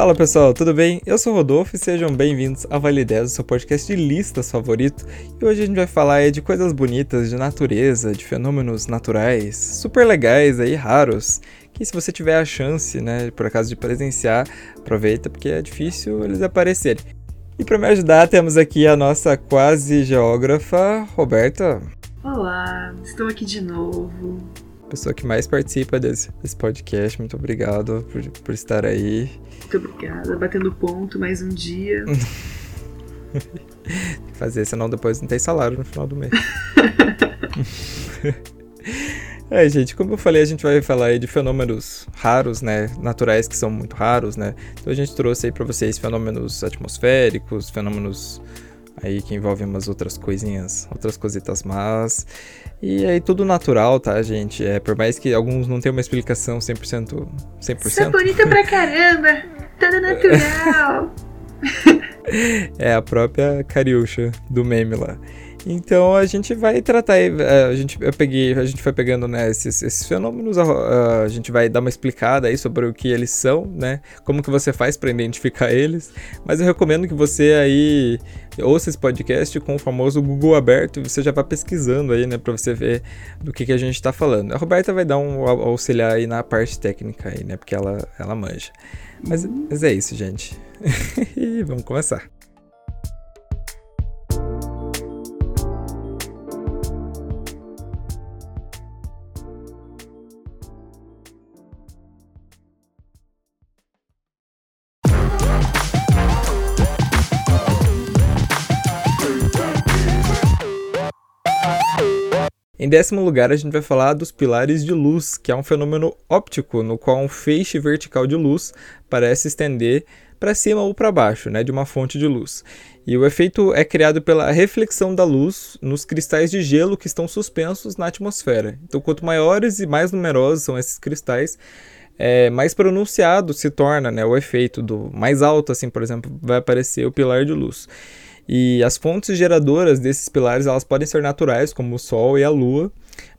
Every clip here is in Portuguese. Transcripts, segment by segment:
Fala pessoal, tudo bem? Eu sou o Rodolfo e sejam bem-vindos a Vale 10, o seu podcast de listas favorito. E hoje a gente vai falar de coisas bonitas, de natureza, de fenômenos naturais, super legais aí, raros. Que se você tiver a chance, né, por acaso de presenciar, aproveita porque é difícil eles aparecerem. E para me ajudar, temos aqui a nossa quase geógrafa, Roberta. Olá, estou aqui de novo pessoa que mais participa desse, desse podcast. Muito obrigado por, por estar aí. Muito obrigada. Batendo ponto mais um dia. Fazer, senão depois não tem salário no final do mês. É, gente, como eu falei, a gente vai falar aí de fenômenos raros, né, naturais que são muito raros, né. Então a gente trouxe aí para vocês fenômenos atmosféricos, fenômenos aí que envolvem umas outras coisinhas, outras cositas más. E aí tudo natural, tá, gente? É, por mais que alguns não tenham uma explicação 100%. 100%. Isso é bonita pra caramba! Tudo natural! é a própria Cariúcha do meme lá. Então a gente vai tratar, é, a gente, eu peguei, a gente foi pegando né, esses, esses fenômenos, a, a, gente vai dar uma explicada aí sobre o que eles são, né? Como que você faz para identificar eles. Mas eu recomendo que você aí ouça esse podcast com o famoso Google aberto e você já vá pesquisando aí, né, para você ver do que, que a gente está falando. A Roberta vai dar um auxiliar aí na parte técnica aí, né? Porque ela, ela manja. Mas, mas é isso, gente. e vamos começar. Décimo lugar, a gente vai falar dos pilares de luz, que é um fenômeno óptico no qual um feixe vertical de luz parece estender para cima ou para baixo, né, de uma fonte de luz. E o efeito é criado pela reflexão da luz nos cristais de gelo que estão suspensos na atmosfera. Então, quanto maiores e mais numerosos são esses cristais, é, mais pronunciado se torna né, o efeito do mais alto, assim, por exemplo, vai aparecer o pilar de luz. E as fontes geradoras desses pilares elas podem ser naturais, como o Sol e a Lua,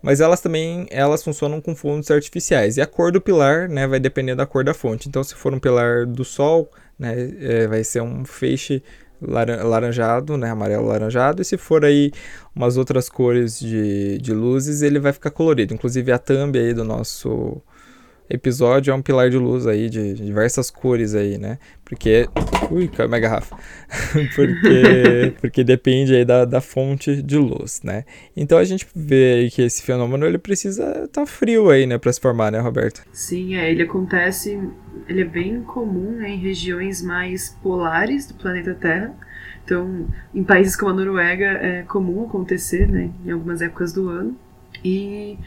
mas elas também elas funcionam com fontes artificiais. E a cor do pilar né, vai depender da cor da fonte. Então, se for um pilar do Sol, né, é, vai ser um feixe laranjado, né, amarelo laranjado, e se for aí umas outras cores de, de luzes, ele vai ficar colorido. Inclusive a thumb aí do nosso episódio é um pilar de luz aí, de, diversas cores aí, né? Porque. Ui, caiu minha garrafa. porque, porque depende aí da, da fonte de luz, né? Então a gente vê aí que esse fenômeno ele precisa estar tá frio aí, né, para se formar, né, Roberto? Sim, é, ele acontece. Ele é bem comum né, em regiões mais polares do planeta Terra. Então, em países como a Noruega é comum acontecer, né, em algumas épocas do ano. E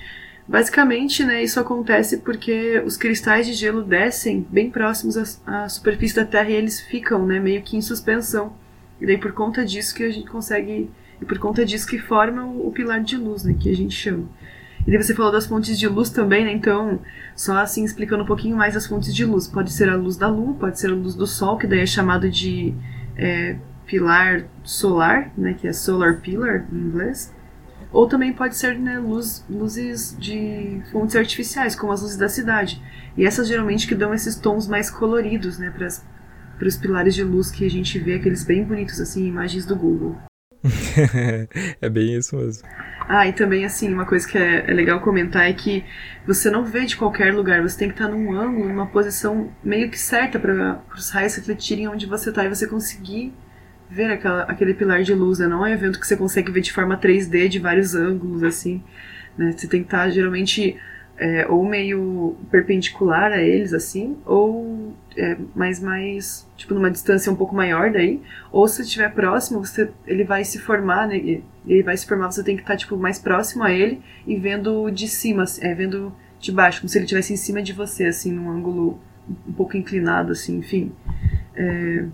Basicamente, né, isso acontece porque os cristais de gelo descem bem próximos à, à, superfície da Terra e eles ficam, né, meio que em suspensão. E daí por conta disso que a gente consegue e por conta disso que forma o, o pilar de luz, né, que a gente chama. E daí você falou das fontes de luz também, né? Então, só assim explicando um pouquinho mais as fontes de luz. Pode ser a luz da lua, pode ser a luz do sol, que daí é chamado de é, pilar solar, né? Que é solar pillar em inglês. Ou também pode ser né, luz, luzes de fontes artificiais, como as luzes da cidade. E essas geralmente que dão esses tons mais coloridos né, para os pilares de luz que a gente vê, aqueles bem bonitos, assim, imagens do Google. é bem isso mesmo. Ah, e também, assim, uma coisa que é, é, legal comentar é que você não vê de qualquer lugar, você tem que estar num ângulo, numa posição meio que certa para os raios refletirem onde você está e você conseguir ver aquela, aquele pilar de luz, né? Não é um evento que você consegue ver de forma 3D, de vários ângulos, assim, né? Você tem que estar, geralmente, é, ou meio perpendicular a eles, assim, ou é, mais, mais, tipo, numa distância um pouco maior daí, ou se estiver próximo, você, ele vai se formar, né? Ele vai se formar, você tem que estar, tipo, mais próximo a ele e vendo de cima, é, vendo de baixo, como se ele estivesse em cima de você, assim, num ângulo um pouco inclinado, assim, enfim. É,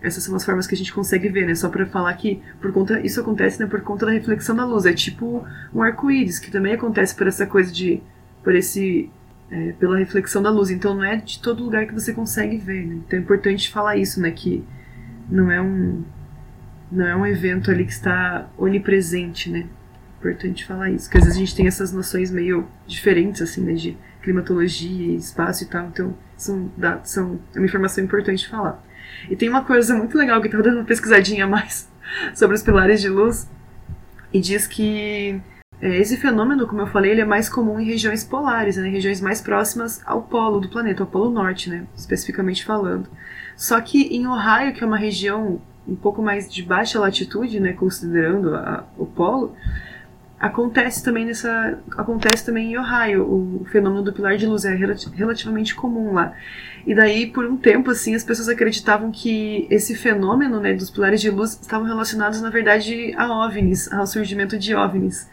essas são as formas que a gente consegue ver, né? Só para falar que por conta isso acontece, né, por conta da reflexão da luz. É tipo um arco-íris que também acontece por essa coisa de por esse é, pela reflexão da luz. Então não é de todo lugar que você consegue ver, né? Então é importante falar isso, né, que não é um não é um evento ali que está onipresente, né? importante falar isso. Porque às vezes a gente tem essas noções meio diferentes, assim, né? De climatologia, espaço e tal. Então, são, são é uma informação importante falar. E tem uma coisa muito legal que eu dando uma pesquisadinha mais sobre os pilares de luz. E diz que é, esse fenômeno, como eu falei, ele é mais comum em regiões polares, né, em regiões mais próximas ao polo do planeta, ao polo norte, né, especificamente falando. Só que em Ohio, que é uma região um pouco mais de baixa latitude, né, considerando a, o polo, acontece também nessa acontece também em Ohio. O fenômeno do pilar de luz é relativamente comum lá. E daí por um tempo assim as pessoas acreditavam que esse fenômeno né dos pilares de luz estavam relacionados na verdade a ovnis ao surgimento de ovnis.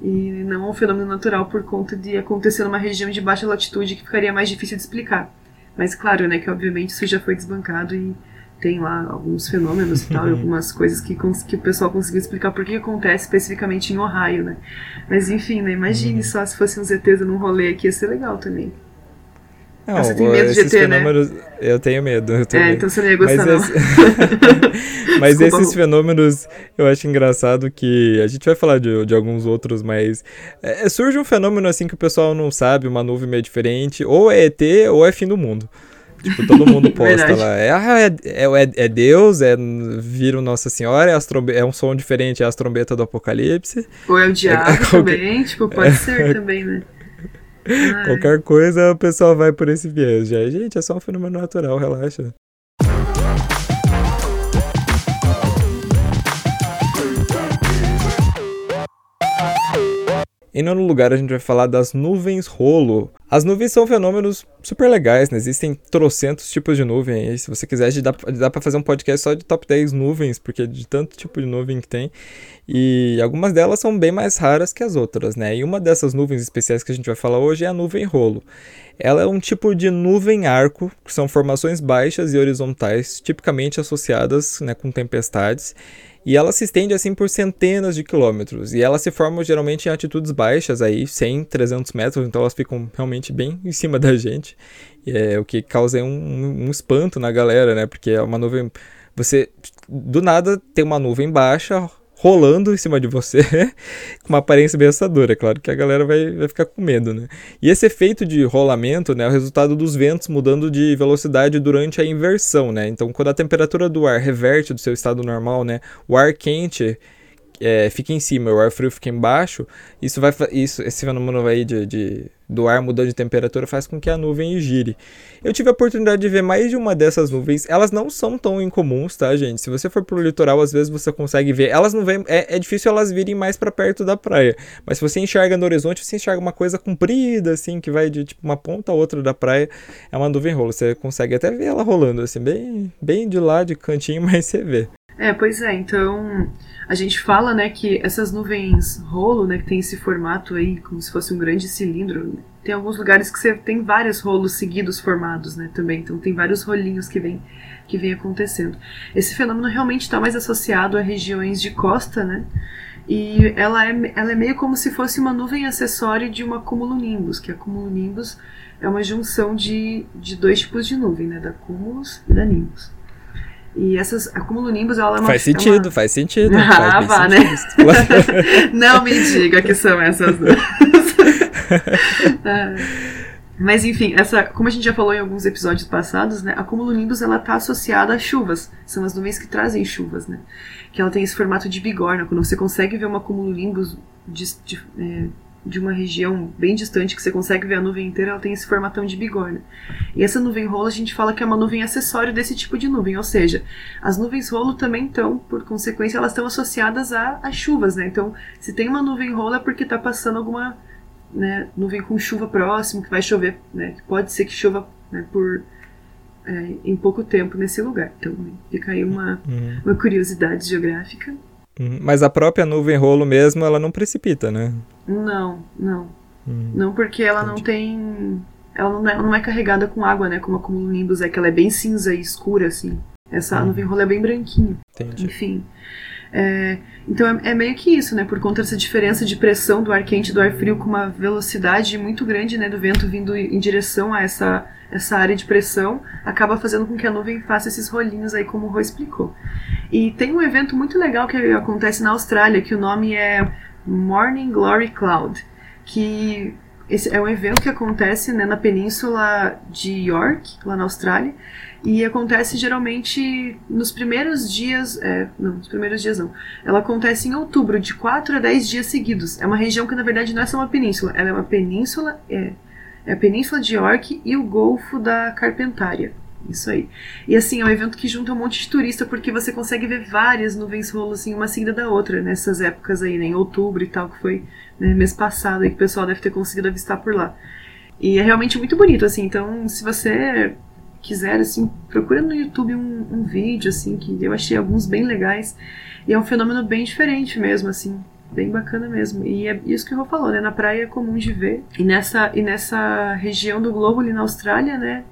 E não ao fenômeno natural por conta de acontecer numa região de baixa latitude que ficaria mais difícil de explicar. Mas claro né que obviamente isso já foi desbancado e tem lá alguns fenômenos e tal, e uhum. algumas coisas que, que o pessoal conseguiu explicar por que acontece especificamente em Ohio, né? Mas enfim, né? Imagine uhum. só se fosse um ZTs num rolê aqui, ia ser legal também. Não, você tem medo de ET, né? Eu tenho medo. Eu é, então você não ia gostar, Mas. Esse... mas esses fenômenos eu acho engraçado que. A gente vai falar de, de alguns outros, mas. É, surge um fenômeno assim que o pessoal não sabe, uma nuvem meio diferente. Ou é ET ou é fim do mundo. Tipo, todo mundo posta lá. É, ah, é, é, é, Deus, é vira Nossa Senhora, é, trombe, é um som diferente, é as trombetas do Apocalipse. Ou é o diabo é, também, tipo, pode ser também, né? Qualquer coisa o pessoal vai por esse viés. Já, gente, é só um fenômeno natural, relaxa. Em nono lugar, a gente vai falar das nuvens rolo. As nuvens são fenômenos super legais, né? Existem trocentos tipos de nuvem aí. Se você quiser, dá, dá para fazer um podcast só de top 10 nuvens, porque de tanto tipo de nuvem que tem. E algumas delas são bem mais raras que as outras, né? E uma dessas nuvens especiais que a gente vai falar hoje é a nuvem rolo. Ela é um tipo de nuvem arco, que são formações baixas e horizontais, tipicamente associadas né, com tempestades e ela se estende assim por centenas de quilômetros. E elas se formam geralmente em altitudes baixas, aí 100, 300 metros, então elas ficam realmente bem em cima da gente. É, o que causa um, um espanto na galera, né? Porque é uma nuvem. Você do nada tem uma nuvem baixa rolando em cima de você, com uma aparência bem. É claro que a galera vai, vai ficar com medo, né? E esse efeito de rolamento né, é o resultado dos ventos mudando de velocidade durante a inversão, né? Então, quando a temperatura do ar reverte do seu estado normal, né, o ar quente é, fica em cima, o ar frio fica embaixo, isso vai isso, esse fenômeno aí de, de, do ar mudando de temperatura faz com que a nuvem gire. Eu tive a oportunidade de ver mais de uma dessas nuvens. Elas não são tão incomuns, tá, gente? Se você for pro litoral, às vezes você consegue ver. Elas não vêm. É, é difícil elas virem mais para perto da praia. Mas se você enxerga no horizonte, você enxerga uma coisa comprida, assim, que vai de tipo uma ponta a outra da praia. É uma nuvem rolo. Você consegue até ver ela rolando, assim, bem, bem de lá, de cantinho, mas você vê. É, pois é, então a gente fala, né, que essas nuvens rolo, né, que tem esse formato aí como se fosse um grande cilindro, tem alguns lugares que você tem vários rolos seguidos formados, né, também, então tem vários rolinhos que vem que vem acontecendo. Esse fenômeno realmente está mais associado a regiões de costa, né, e ela é, ela é meio como se fosse uma nuvem acessória de uma cumulonimbus, que a cumulonimbus é uma junção de, de dois tipos de nuvem, né, da cumulus e da nimbus. E essas, a cumulonimbus, ela é uma... Faz sentido, é uma... faz sentido. Ah, vá, né? Não me diga que são essas duas. Ah. Mas enfim, essa, como a gente já falou em alguns episódios passados, né, a cumulonimbus ela está associada a chuvas. São as nuvens que trazem chuvas, né? Que ela tem esse formato de bigorna. Quando você consegue ver uma cumulonimbus de, de, é, de uma região bem distante que você consegue ver a nuvem inteira, ela tem esse formatão de bigorna. E essa nuvem rolo a gente fala que é uma nuvem acessório desse tipo de nuvem, ou seja, as nuvens rolo também estão, por consequência, elas estão associadas a, a chuvas, né? Então, se tem uma nuvem rolo é porque está passando alguma né, nuvem com chuva próximo, que vai chover, né? Pode ser que chova né, por é, em pouco tempo nesse lugar. Então, fica aí uma, uhum. uma curiosidade geográfica. Uhum. Mas a própria nuvem rolo mesmo, ela não precipita, né? Não, não. Hum, não porque ela entendi. não tem. Ela não, é, não é carregada com água, né? Como a cumulonimbus é, que ela é bem cinza e escura, assim. Essa hum. nuvem rola é bem branquinha. Entendi. Enfim. É, então é, é, meio que isso, né? Por conta dessa diferença de pressão do ar quente e do ar frio com uma velocidade muito grande, né? Do vento vindo em direção a essa, essa área de pressão, acaba fazendo com que a nuvem faça esses rolinhos aí, como o Rô explicou. E tem um evento muito legal que acontece na Austrália, que o nome é Morning Glory Cloud, que esse é um evento que acontece né, na península de York, lá na Austrália, e acontece geralmente nos primeiros dias. É, não, nos primeiros dias não. Ela acontece em outubro, de 4 a 10 dias seguidos. É uma região que na verdade não é só uma península, ela é uma península. É, é a Península de York e o Golfo da Carpentária. Isso aí. E assim, é um evento que junta um monte de turista porque você consegue ver várias nuvens rolo, assim, uma seguida da outra, nessas épocas aí, né? Em outubro e tal, que foi né, mês passado aí que o pessoal deve ter conseguido avistar por lá. E é realmente muito bonito, assim. Então, se você quiser, assim, procura no YouTube um, um vídeo, assim, que eu achei alguns bem legais. E é um fenômeno bem diferente mesmo, assim bem bacana mesmo. E é isso que o Rô falou, né? Na praia é comum de ver. E nessa, e nessa região do globo ali na Austrália, né?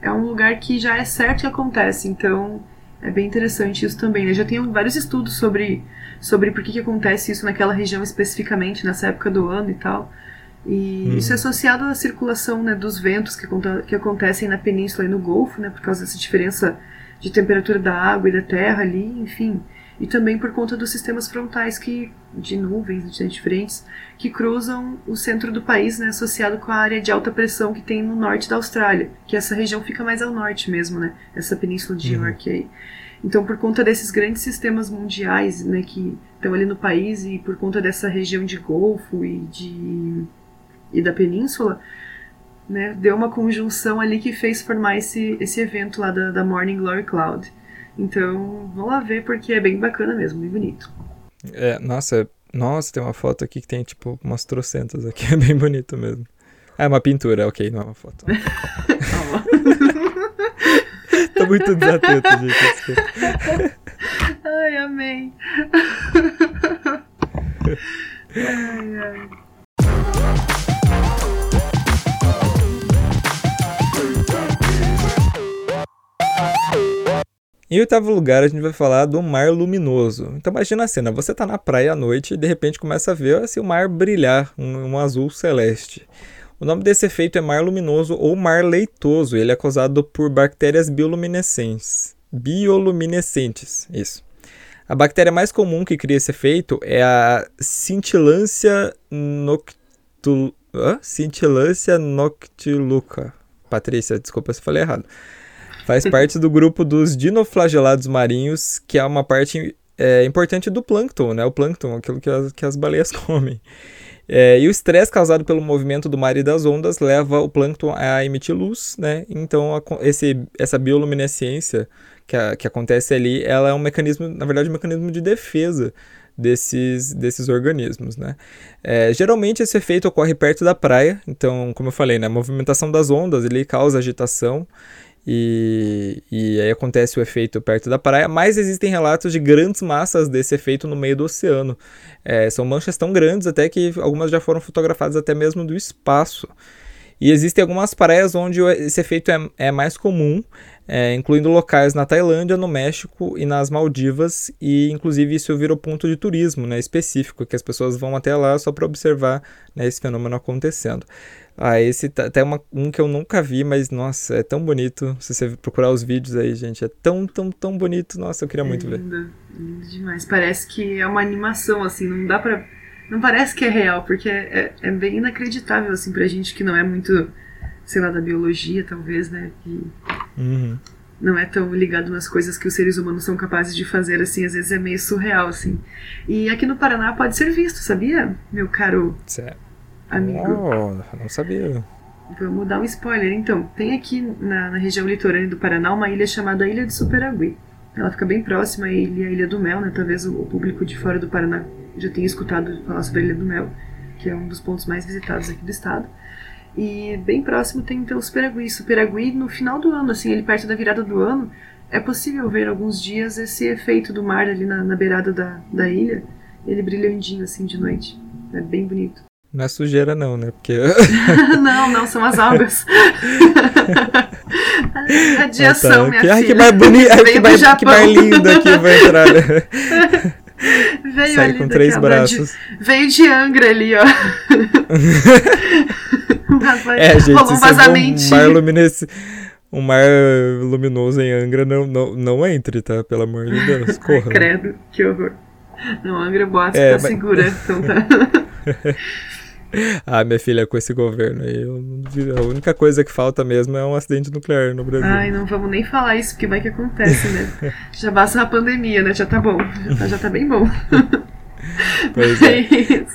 É um lugar que já é certo que acontece, então é bem interessante isso também. Né? Já tem vários estudos sobre, sobre por que, que acontece isso naquela região especificamente, nessa época do ano e tal. E uhum. isso é associado à circulação né, dos ventos que, que acontecem na península e no Golfo, né, por causa dessa diferença de temperatura da água e da terra ali, enfim e também por conta dos sistemas frontais que de nuvens diferentes que cruzam o centro do país, né, associado com a área de alta pressão que tem no norte da Austrália, que essa região fica mais ao norte mesmo, né, essa península de uhum. York aí. Então, por conta desses grandes sistemas mundiais, né, que estão ali no país e por conta dessa região de Golfo e de e da península, né, deu uma conjunção ali que fez formar esse, esse evento lá da, da Morning Glory Cloud. Então, vão lá ver porque é bem bacana mesmo, bem bonito. É, nossa, nossa, tem uma foto aqui que tem tipo umas trocentas aqui, é bem bonito mesmo. Ah, é uma pintura, ok, não é uma foto. Tô muito desatento, gente. Ai, amei. ai, ai. Em oitavo lugar, a gente vai falar do mar luminoso. Então imagina a cena, você está na praia à noite e de repente começa a ver assim, o mar brilhar, um, um, azul celeste. O nome desse efeito é mar luminoso ou mar leitoso. Ele é causado por bactérias bioluminescentes. Bioluminescentes, isso. A bactéria mais comum que cria esse efeito é a Scintillância noctul... Scintillância noctiluca. Patrícia, desculpa se falei errado. Faz parte do grupo dos dinoflagelados marinhos, que é uma parte é, importante do plâncton, né? O plâncton, aquilo que as, que as baleias comem. É, e o estresse causado pelo movimento do mar e das ondas leva o plâncton a emitir luz, né? Então, a, esse, essa bioluminescência que, a, que acontece ali, ela é um mecanismo, na verdade, um mecanismo de defesa desses, desses organismos, né? É, geralmente esse efeito ocorre perto da praia, então, como eu falei, né, a movimentação das ondas ele causa agitação e, e aí acontece o efeito perto da praia, mas existem relatos de grandes massas desse efeito no meio do oceano. É, são manchas tão grandes até que algumas já foram fotografadas até mesmo do espaço. E existem algumas praias onde esse efeito é, é mais comum, é, incluindo locais na Tailândia, no México e nas Maldivas, e inclusive isso virou ponto de turismo né, específico, que as pessoas vão até lá só para observar né, esse fenômeno acontecendo. Ah, esse tá, até uma, um que eu nunca vi, mas nossa, é tão bonito. Se você procurar os vídeos aí, gente, é tão, tão, tão bonito. Nossa, eu queria é muito lindo, ver. Lindo demais. Parece que é uma animação, assim, não dá pra. Não parece que é real, porque é, é bem inacreditável, assim, pra gente que não é muito, sei lá, da biologia, talvez, né? Que uhum. não é tão ligado nas coisas que os seres humanos são capazes de fazer, assim, às vezes é meio surreal, assim. E aqui no Paraná pode ser visto, sabia, meu caro? Certo amigo. Oh, não sabia. Vamos dar um spoiler. Então, tem aqui na, na, região litorânea do Paraná uma ilha chamada Ilha de Superagui. Ela fica bem próxima à ilha, à ilha do Mel, né? Talvez o, o, público de fora do Paraná já tenha escutado falar sobre a Ilha do Mel, que é um dos pontos mais visitados aqui do estado. E bem próximo tem então o Superagui. Superagui, no final do ano, assim, ele perto da virada do ano, é possível ver alguns dias esse efeito do mar ali na, na beirada da, da ilha. Ele brilhandinho assim de noite. É bem bonito. Não é sujeira não, né? Porque... não, não, são as algas. Radiação, ah, tá. minha que, filha. Ai, que mais bonito, ai, que, mais, que mais lindo aqui vai entrar, né? Veio Sai com três braços. De, veio de Angra ali, ó. é, gente, um vazamentinho. Um mar, um mar luminoso em Angra não, não, não entre, tá? Pelo amor de Deus, corra. Ai, credo, que horror. Não, Angra Boatos é, tá mas... segura, então tá. ah, minha filha, com esse governo aí, a única coisa que falta mesmo é um acidente nuclear no Brasil. Ai, não vamos nem falar isso, porque vai que acontece, né? já basta a pandemia, né? Já tá bom. Já tá, já tá bem bom. Pois é. é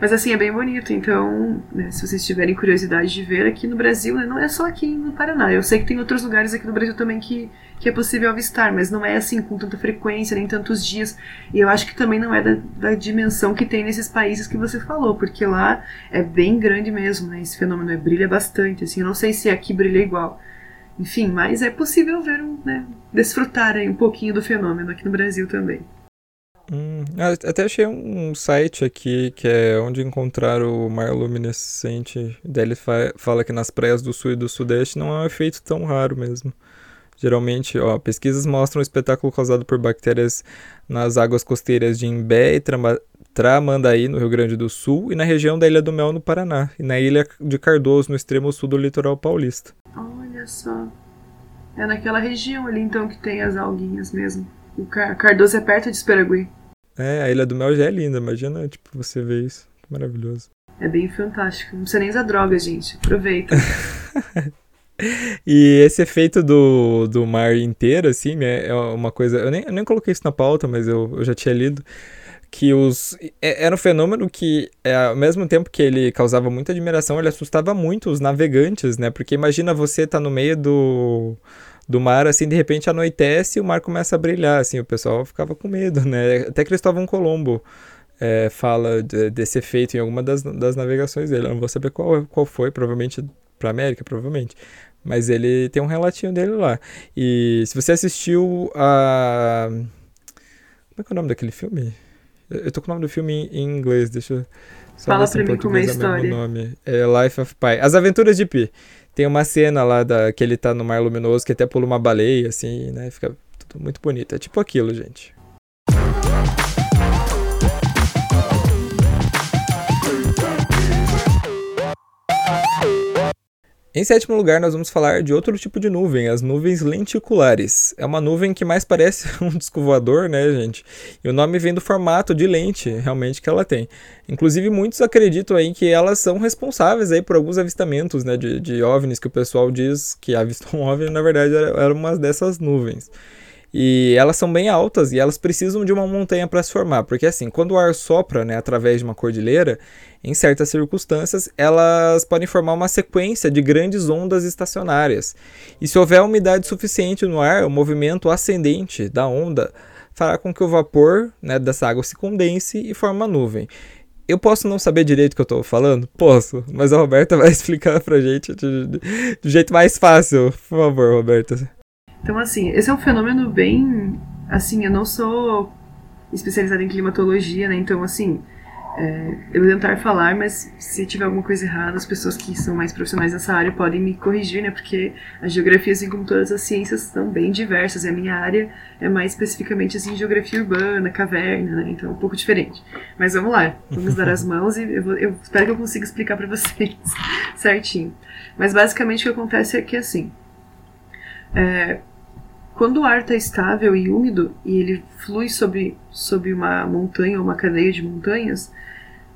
Mas assim, é bem bonito. Então, né, se vocês tiverem curiosidade de ver aqui no Brasil, né, não é só aqui no Paraná. Eu sei que tem outros lugares aqui no Brasil também que, que é possível avistar, mas não é assim com tanta frequência, nem tantos dias. E eu acho que também não é da, da dimensão que tem nesses países que você falou, porque lá é bem grande mesmo, né? Esse fenômeno é, brilha bastante. Assim, eu não sei se aqui brilha igual. Enfim, mas é possível ver, né, desfrutar aí um pouquinho do fenômeno aqui no Brasil também. Hum, até achei um site aqui que é onde encontrar o mar luminescente. Daí ele fa fala que nas praias do sul e do sudeste não é um efeito tão raro mesmo. Geralmente, ó, pesquisas mostram o espetáculo causado por bactérias nas águas costeiras de Imbé e Tramandaí, no Rio Grande do Sul, e na região da Ilha do Mel, no Paraná, e na Ilha de Cardoso, no extremo sul do litoral paulista. Olha só. É naquela região ali, então, que tem as alguinhas mesmo. O Cardoso é perto de Esperagui. É, a Ilha do Mel já é linda, imagina, tipo, você ver isso. Maravilhoso. É bem fantástico. Não precisa nem usar droga, gente. Aproveita. e esse efeito do, do mar inteiro, assim, né, é uma coisa. Eu nem, eu nem coloquei isso na pauta, mas eu, eu já tinha lido. Que os. É, era um fenômeno que, é, ao mesmo tempo que ele causava muita admiração, ele assustava muito os navegantes, né? Porque imagina você tá no meio do do mar, assim, de repente anoitece e o mar começa a brilhar, assim, o pessoal ficava com medo, né? Até Cristóvão Colombo é, fala de, desse efeito em alguma das, das navegações dele. Eu não vou saber qual, qual foi, provavelmente para América, provavelmente. Mas ele tem um relatinho dele lá. E se você assistiu a. Como é que é o nome daquele filme? Eu tô com o nome do filme em inglês, deixa eu. Fala pra mim como é a história. Nome. É Life of Pi. As Aventuras de Pi. Tem uma cena lá da, que ele tá no mar luminoso que até pula uma baleia, assim, né? Fica tudo muito bonito. É tipo aquilo, gente. Em sétimo lugar, nós vamos falar de outro tipo de nuvem, as nuvens lenticulares. É uma nuvem que mais parece um disco voador, né, gente? E o nome vem do formato de lente, realmente, que ela tem. Inclusive, muitos acreditam aí que elas são responsáveis aí por alguns avistamentos, né, de, de OVNIs, que o pessoal diz que avistou um OVNI, na verdade, era, era uma dessas nuvens. E elas são bem altas e elas precisam de uma montanha para se formar, porque assim, quando o ar sopra, né, através de uma cordilheira, em certas circunstâncias, elas podem formar uma sequência de grandes ondas estacionárias. E se houver umidade suficiente no ar, o movimento ascendente da onda fará com que o vapor né, dessa água se condense e forme uma nuvem. Eu posso não saber direito o que eu estou falando? Posso, mas a Roberta vai explicar pra gente do jeito mais fácil. Por favor, Roberta. Então, assim, esse é um fenômeno bem. Assim, eu não sou especializada em climatologia, né? Então, assim, é, eu vou tentar falar, mas se tiver alguma coisa errada, as pessoas que são mais profissionais nessa área podem me corrigir, né? Porque a geografia, assim como todas as ciências, são bem diversas. E a minha área é mais especificamente, assim, geografia urbana, caverna, né? Então, é um pouco diferente. Mas vamos lá, vamos dar as mãos e eu, vou, eu espero que eu consiga explicar para vocês certinho. Mas, basicamente, o que acontece é que, assim... É, quando o ar está estável e úmido e ele flui sobre, sobre uma montanha ou uma cadeia de montanhas,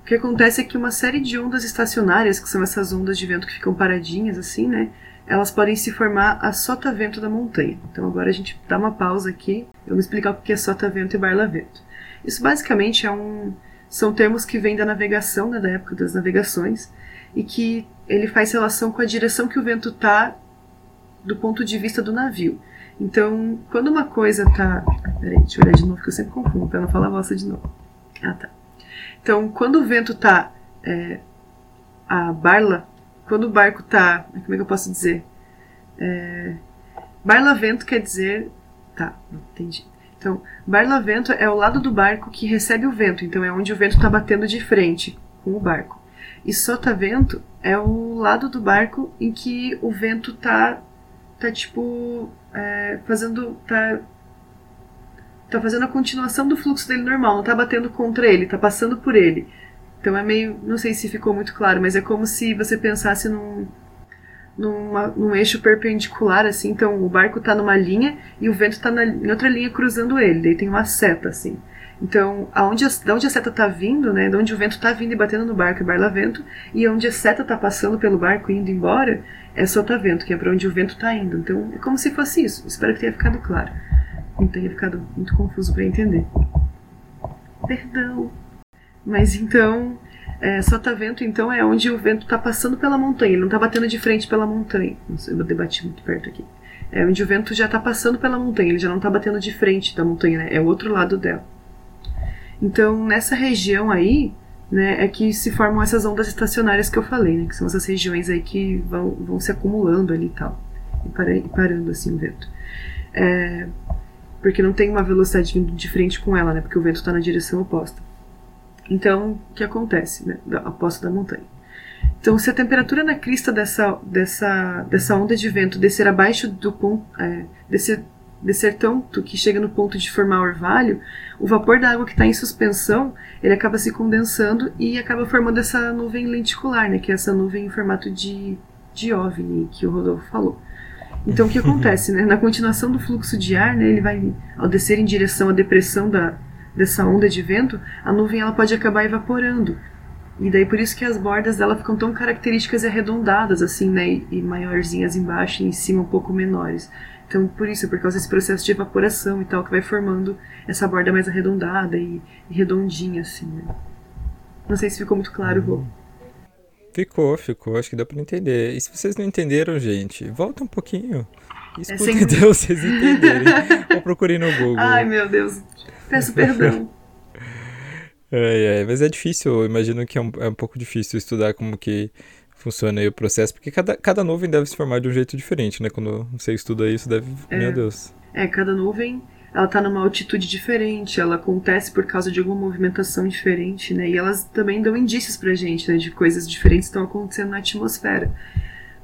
o que acontece é que uma série de ondas estacionárias, que são essas ondas de vento que ficam paradinhas assim, né? Elas podem se formar a sotavento da montanha. Então agora a gente dá uma pausa aqui. Eu vou explicar o que é sotavento e barlavento. Isso basicamente é um, são termos que vêm da navegação, né, da época das navegações, e que ele faz relação com a direção que o vento está do ponto de vista do navio. Então, quando uma coisa tá. Peraí, deixa eu olhar de novo, que eu sempre confundo, pra não falar bosta de novo. Ah, tá. Então, quando o vento tá. É, a barla. Quando o barco tá. Como é que eu posso dizer? É, barla-vento quer dizer. Tá, entendi. Então, barla-vento é o lado do barco que recebe o vento, então é onde o vento está batendo de frente com o barco. E sotavento é o lado do barco em que o vento tá, tá tipo é, fazendo. Tá, tá fazendo a continuação do fluxo dele normal, não tá batendo contra ele, tá passando por ele. Então é meio. Não sei se ficou muito claro, mas é como se você pensasse num. Numa, num eixo perpendicular, assim, então o barco está numa linha e o vento está em outra linha cruzando ele, daí tem uma seta, assim. Então, aonde a, de onde a seta está vindo, né, de onde o vento está vindo e batendo no barco é barlavento, e onde a seta está passando pelo barco e indo embora é sotavento, que é para onde o vento está indo. Então, é como se fosse isso. Espero que tenha ficado claro. Não tenha ficado muito confuso para entender. Perdão. Mas então, é, sotavento então é onde o vento está passando pela montanha, ele não está batendo de frente pela montanha. Nossa, eu debati muito perto aqui. É onde o vento já está passando pela montanha, ele já não está batendo de frente da montanha, né? É o outro lado dela. Então, nessa região aí, né, é que se formam essas ondas estacionárias que eu falei, né, que são essas regiões aí que vão, vão se acumulando ali e tal, e, para, parando assim o vento. É, porque não tem uma velocidade vindo de frente com ela, né, porque o vento está na direção oposta. Então, o que acontece, né, da, oposta da montanha? Então, se a temperatura na crista dessa, dessa, dessa onda de vento descer abaixo do ponto, é, descer descer tanto que chega no ponto de formar orvalho, o vapor da água que está em suspensão, ele acaba se condensando e acaba formando essa nuvem lenticular, né, que é essa nuvem em formato de, de OVNI que o Rodolfo falou. Então o que acontece, né, na continuação do fluxo de ar, né, ele vai ao descer em direção à depressão da, dessa onda de vento, a nuvem ela pode acabar evaporando. E daí por isso que as bordas dela ficam tão características e arredondadas assim, né, e maiorzinhas embaixo e em cima um pouco menores. Então, por isso, por causa desse processo de evaporação e tal, que vai formando essa borda mais arredondada e, e redondinha, assim, né? Não sei se ficou muito claro, Rô. Ficou, ficou. Acho que deu pra entender. E se vocês não entenderam, gente, volta um pouquinho. Escutem é sempre... vocês entenderem. Ou procurem no Google. Ai, meu Deus. Peço perdão. É, é, mas é difícil, eu imagino que é um, é um pouco difícil estudar como que funciona aí o processo, porque cada, cada nuvem deve se formar de um jeito diferente, né? Quando você estuda isso, deve. É, meu Deus. É, cada nuvem ela está numa altitude diferente, ela acontece por causa de alguma movimentação diferente, né? E elas também dão indícios pra gente, né? De coisas diferentes que estão acontecendo na atmosfera.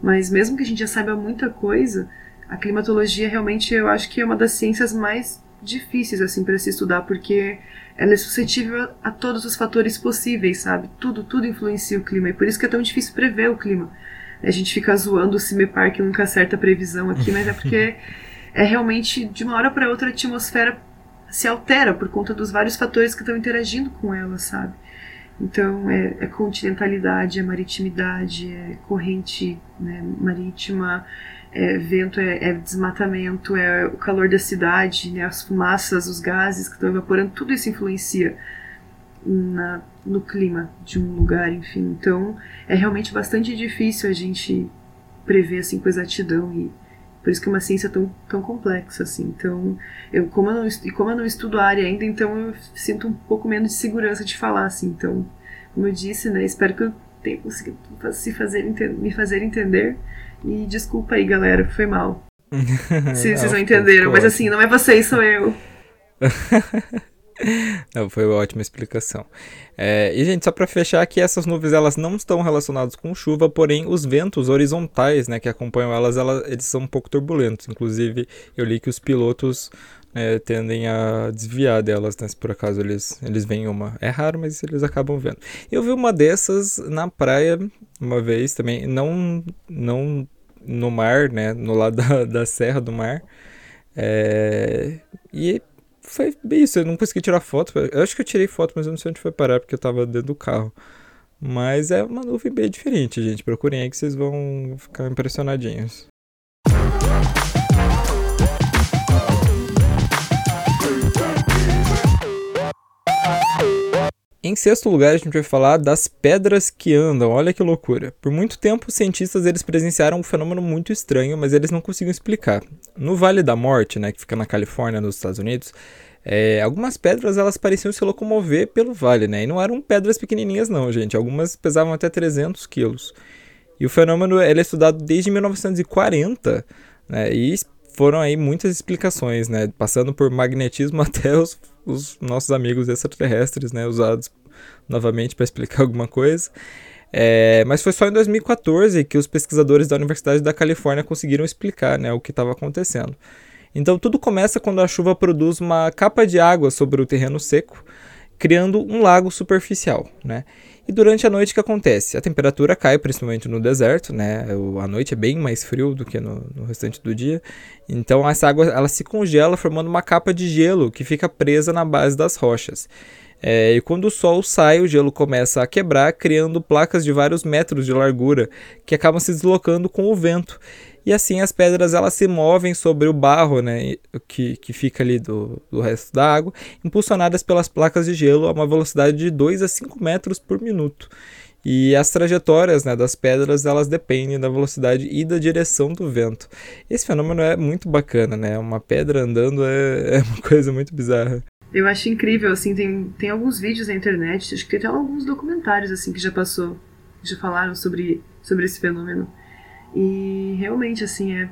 Mas mesmo que a gente já saiba muita coisa, a climatologia realmente eu acho que é uma das ciências mais difíceis assim para se estudar, porque ela é suscetível a, todos os fatores possíveis, sabe? Tudo, tudo influencia o clima. E por isso que é tão difícil prever o clima. A gente fica zoando o CIMEPAR que nunca acerta a previsão aqui, mas é porque é realmente de uma hora para outra a atmosfera se altera por conta dos vários fatores que estão interagindo com ela, sabe? Então é, é continentalidade, é maritimidade, é corrente né, marítima, é vento, é, é, desmatamento, é o calor da cidade, né, as fumaças, os gases que estão evaporando, tudo isso influencia na, no clima de um lugar, enfim. Então é realmente bastante difícil a gente prever assim com exatidão e por isso que é uma ciência tão, tão complexa assim. Então, eu como eu não e como eu não estudo a área ainda, então eu sinto um pouco menos de segurança de falar assim. Então, como eu disse, né, espero que eu tenha conseguido me fazer entender e desculpa aí, galera, foi mal. Se vocês não entenderam, mas assim, não é vocês, sou eu. Não, foi uma ótima explicação. É, e, gente, só para fechar aqui, essas nuvens elas não estão relacionadas com chuva, porém os ventos horizontais né, que acompanham elas, elas, eles são um pouco turbulentos. Inclusive, eu li que os pilotos né, tendem a desviar delas, né, se por acaso eles, eles veem uma. É raro, mas eles acabam vendo. Eu vi uma dessas na praia uma vez também, não, não no mar, né? No lado da, da Serra do Mar. É, e foi isso, eu não consegui tirar foto. Eu acho que eu tirei foto, mas eu não sei onde foi parar, porque eu tava dentro do carro. Mas é uma nuvem bem diferente, gente. Procurem aí que vocês vão ficar impressionadinhos. Em sexto lugar, a gente vai falar das pedras que andam. Olha que loucura. Por muito tempo, os cientistas eles presenciaram um fenômeno muito estranho, mas eles não conseguiam explicar. No Vale da Morte, né, que fica na Califórnia, nos Estados Unidos, é, algumas pedras elas pareciam se locomover pelo vale, né? E não eram pedras pequenininhas não, gente. Algumas pesavam até 300 quilos. E o fenômeno é estudado desde 1940, né? E foram aí muitas explicações, né? Passando por magnetismo até os, os nossos amigos extraterrestres, né? Usados novamente para explicar alguma coisa. É, mas foi só em 2014 que os pesquisadores da Universidade da Califórnia conseguiram explicar né, o que estava acontecendo. Então tudo começa quando a chuva produz uma capa de água sobre o terreno seco, criando um lago superficial. Né? E durante a noite o que acontece? A temperatura cai, principalmente no deserto, né? A noite é bem mais frio do que no, no, restante do dia. Então essa água ela se congela formando uma capa de gelo que fica presa na base das rochas. É, e quando o sol sai, o gelo começa a quebrar, criando placas de vários metros de largura que acabam se deslocando com o vento. E assim as pedras elas se movem sobre o barro né, que, que fica ali do, do resto da água, impulsionadas pelas placas de gelo a uma velocidade de 2 a 5 metros por minuto. E as trajetórias né, das pedras elas dependem da velocidade e da direção do vento. Esse fenômeno é muito bacana, né? Uma pedra andando é, é uma coisa muito bizarra. Eu acho incrível, assim, tem, tem alguns vídeos na internet, acho que tem até alguns documentários, assim, que já passou, já falaram sobre, sobre esse fenômeno. E realmente, assim, é,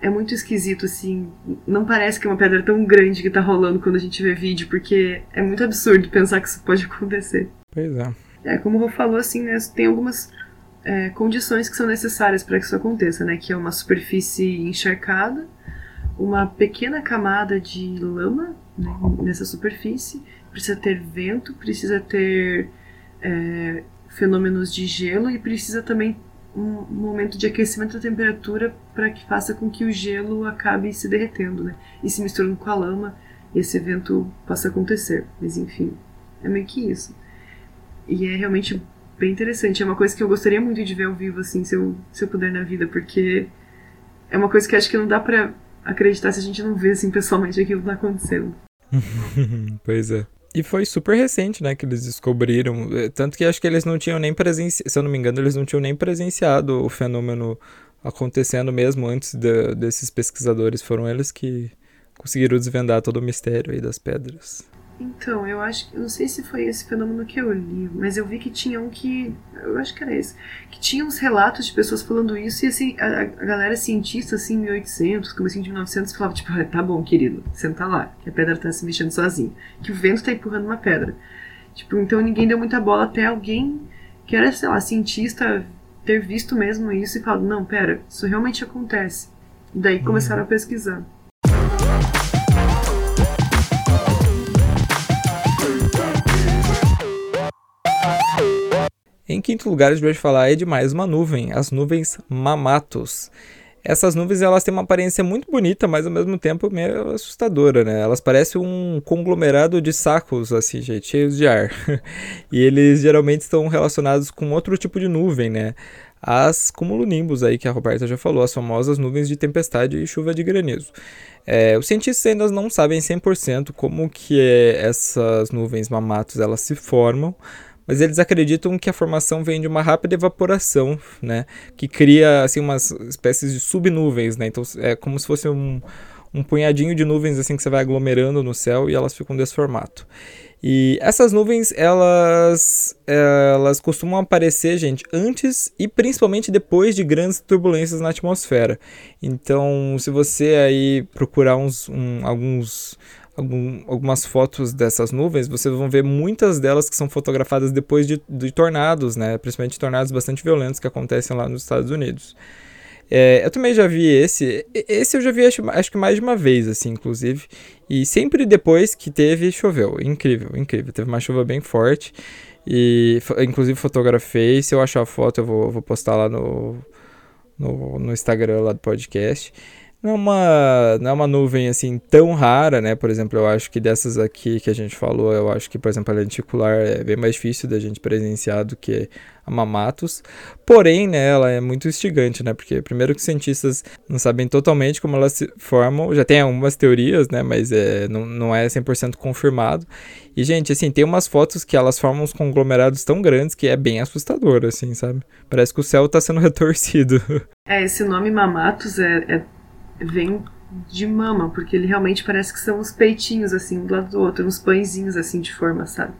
é muito esquisito, assim, não parece que é uma pedra tão grande que tá rolando quando a gente vê vídeo, porque é muito absurdo pensar que isso pode acontecer. Pois é. É, como o Rô falou, assim, né, tem algumas é, condições que são necessárias para que isso aconteça, né, que é uma superfície encharcada, uma pequena camada de lama né, nessa superfície, precisa ter vento, precisa ter é, fenômenos de gelo e precisa também um momento de aquecimento da temperatura para que faça com que o gelo acabe se derretendo, né? E se misturando com a lama, esse evento possa acontecer. Mas enfim, é meio que isso. E é realmente bem interessante. É uma coisa que eu gostaria muito de ver ao vivo, assim, se eu, se eu puder na vida, porque é uma coisa que acho que não dá pra acreditar se a gente não vê assim pessoalmente aquilo tá acontecendo. pois é. E foi super recente, né, que eles descobriram. Eh, tanto que acho que eles não tinham nem presenciado, se eu não me engano, eles não tinham nem presenciado o fenômeno acontecendo mesmo antes de, desses pesquisadores. Foram eles que conseguiram desvendar todo o mistério aí das pedras. Então, eu acho que. Eu não sei se foi esse fenômeno que eu li, mas eu vi que tinha um que. Eu acho que era esse. Que tinha uns relatos de pessoas falando isso, e assim, a, a galera cientista, assim, 1800, comecinho de 1900, falava, tipo, ah, tá bom, querido, senta lá, que a pedra tá se mexendo sozinha. Que o vento tá empurrando uma pedra. Tipo, então ninguém deu muita bola até alguém que era, sei lá, cientista ter visto mesmo isso e falado, não, pera, isso realmente acontece. E daí começaram a pesquisar. Em quinto lugar, a gente vai falar é de mais uma nuvem, as nuvens Mamatos. Essas nuvens elas têm uma aparência muito bonita, mas ao mesmo tempo meio assustadora, né? Elas parecem um conglomerado de sacos, assim, gente, cheios de ar. e eles geralmente estão relacionados com outro tipo de nuvem, né? As cumulonimbus aí que a Roberta já falou, as famosas nuvens de tempestade e chuva de granizo. É, os cientistas ainda não sabem 100% como que é essas nuvens mamatos elas se formam, mas eles acreditam que a formação vem de uma rápida evaporação, né, que cria assim umas espécies de subnuvens, né? Então é como se fosse um, um punhadinho de nuvens assim que você vai aglomerando no céu e elas ficam desse formato. E essas nuvens, elas, elas costumam aparecer, gente, antes e principalmente depois de grandes turbulências na atmosfera. Então, se você aí procurar uns, um, alguns algum, algumas fotos dessas nuvens, vocês vão ver muitas delas que são fotografadas depois de, de tornados, né? Principalmente tornados bastante violentos que acontecem lá nos Estados Unidos. É, eu também já vi esse. Esse eu já vi acho, acho, que mais de uma vez, assim, inclusive. E sempre depois que teve, choveu. Incrível, incrível. Teve uma chuva bem forte. E inclusive fotografei. Se eu achar a foto, eu vou, vou postar lá no, no, no Instagram lá do podcast não é uma, não é uma nuvem assim tão rara, né? Por exemplo, eu acho que dessas aqui que a gente falou, eu acho que, por exemplo, a lenticular é bem mais difícil da gente presenciar do que a mamatus. Porém, né, ela é muito instigante, né? Porque primeiro que os cientistas não sabem totalmente como elas se formam, já tem algumas teorias, né? Mas é, não, não é 100% confirmado. E, gente, assim, tem umas fotos que elas formam uns conglomerados tão grandes que é bem assustador, assim, sabe? Parece que o céu tá sendo retorcido. É, esse nome mamatus é, é vem de mama, porque ele realmente parece que são uns peitinhos, assim, um do lado do outro, uns pãezinhos, assim, de forma, sabe?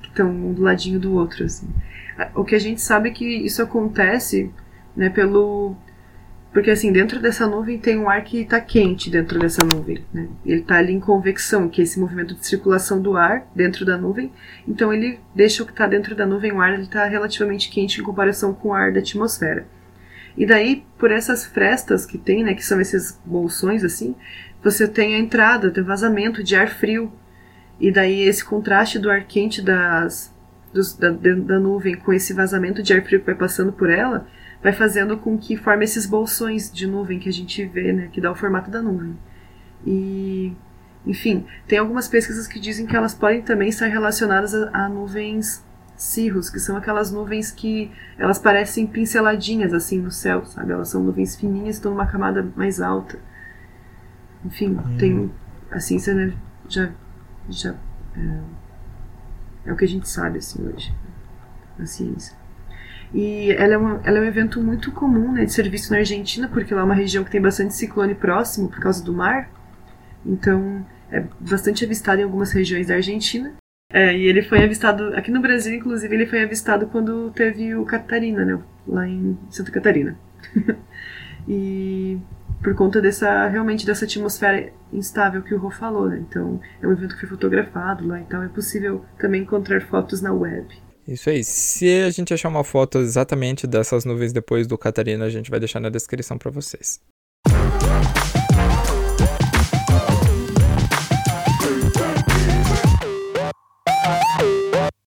Que estão um do ladinho do outro, assim. O que a gente sabe é que isso acontece, né, pelo... Porque, assim, dentro dessa nuvem tem um ar que está quente dentro dessa nuvem, né? Ele está ali em convecção, que é esse movimento de circulação do ar dentro da nuvem. Então, ele deixa o que está dentro da nuvem, o ar, ele está relativamente quente em comparação com o ar da atmosfera. E daí, por essas frestas que tem, né, que são esses bolsões assim, você tem a entrada, tem vazamento de ar frio. E daí esse contraste do ar quente das, dos, da, da nuvem com esse vazamento de ar frio que vai passando por ela, vai fazendo com que forme esses bolsões de nuvem que a gente vê, né, que dá o formato da nuvem. E, enfim, tem algumas pesquisas que dizem que elas podem também estar relacionadas a, a nuvens cirros, que são aquelas nuvens que elas parecem pinceladinhas assim no céu, sabe? Elas são nuvens fininhas, estão numa camada mais alta. Enfim, hum. tem a ciência né, já já é, é, o que a gente sabe assim hoje, a ciência. E ela é, uma, ela é um evento muito comum né, de ser visto na Argentina, porque lá é uma região que tem bastante ciclone próximo por causa do mar. Então, é bastante avistado em algumas regiões da Argentina. É, e ele foi avistado, aqui no Brasil, inclusive, ele foi avistado quando teve o Catarina, né? Lá em Santa Catarina. e por conta dessa, realmente, dessa atmosfera instável que o Rô falou, né? Então, é um evento que foi fotografado lá, então é possível também encontrar fotos na web. Isso aí. Se a gente achar uma foto exatamente dessas nuvens depois do Catarina, a gente vai deixar na descrição para vocês.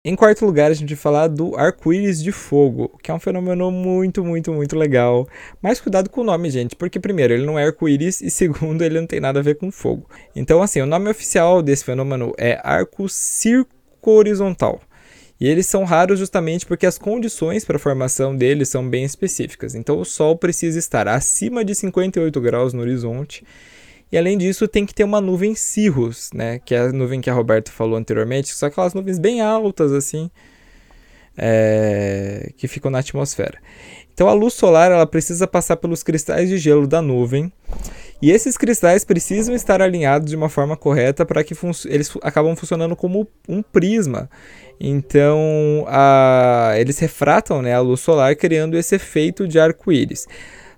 Em quarto lugar, a gente vai falar do arco-íris de fogo, que é um fenômeno muito, muito, muito legal. Mas cuidado com o nome, gente, porque primeiro, ele não é arco-íris e segundo, ele não tem nada a ver com fogo. Então, assim, o nome oficial desse fenômeno é arco circo horizontal. E eles são raros justamente porque as condições para a formação deles são bem específicas. Então o Sol precisa estar acima de 58 graus no horizonte. E além disso, tem que ter uma nuvem cirrus, né? Que é a nuvem que a Roberto falou anteriormente, são aquelas nuvens bem altas, assim, é... que ficam na atmosfera. Então a luz solar ela precisa passar pelos cristais de gelo da nuvem. E esses cristais precisam estar alinhados de uma forma correta para que eles acabam funcionando como um prisma. Então, a, eles refratam né, a luz solar, criando esse efeito de arco-íris.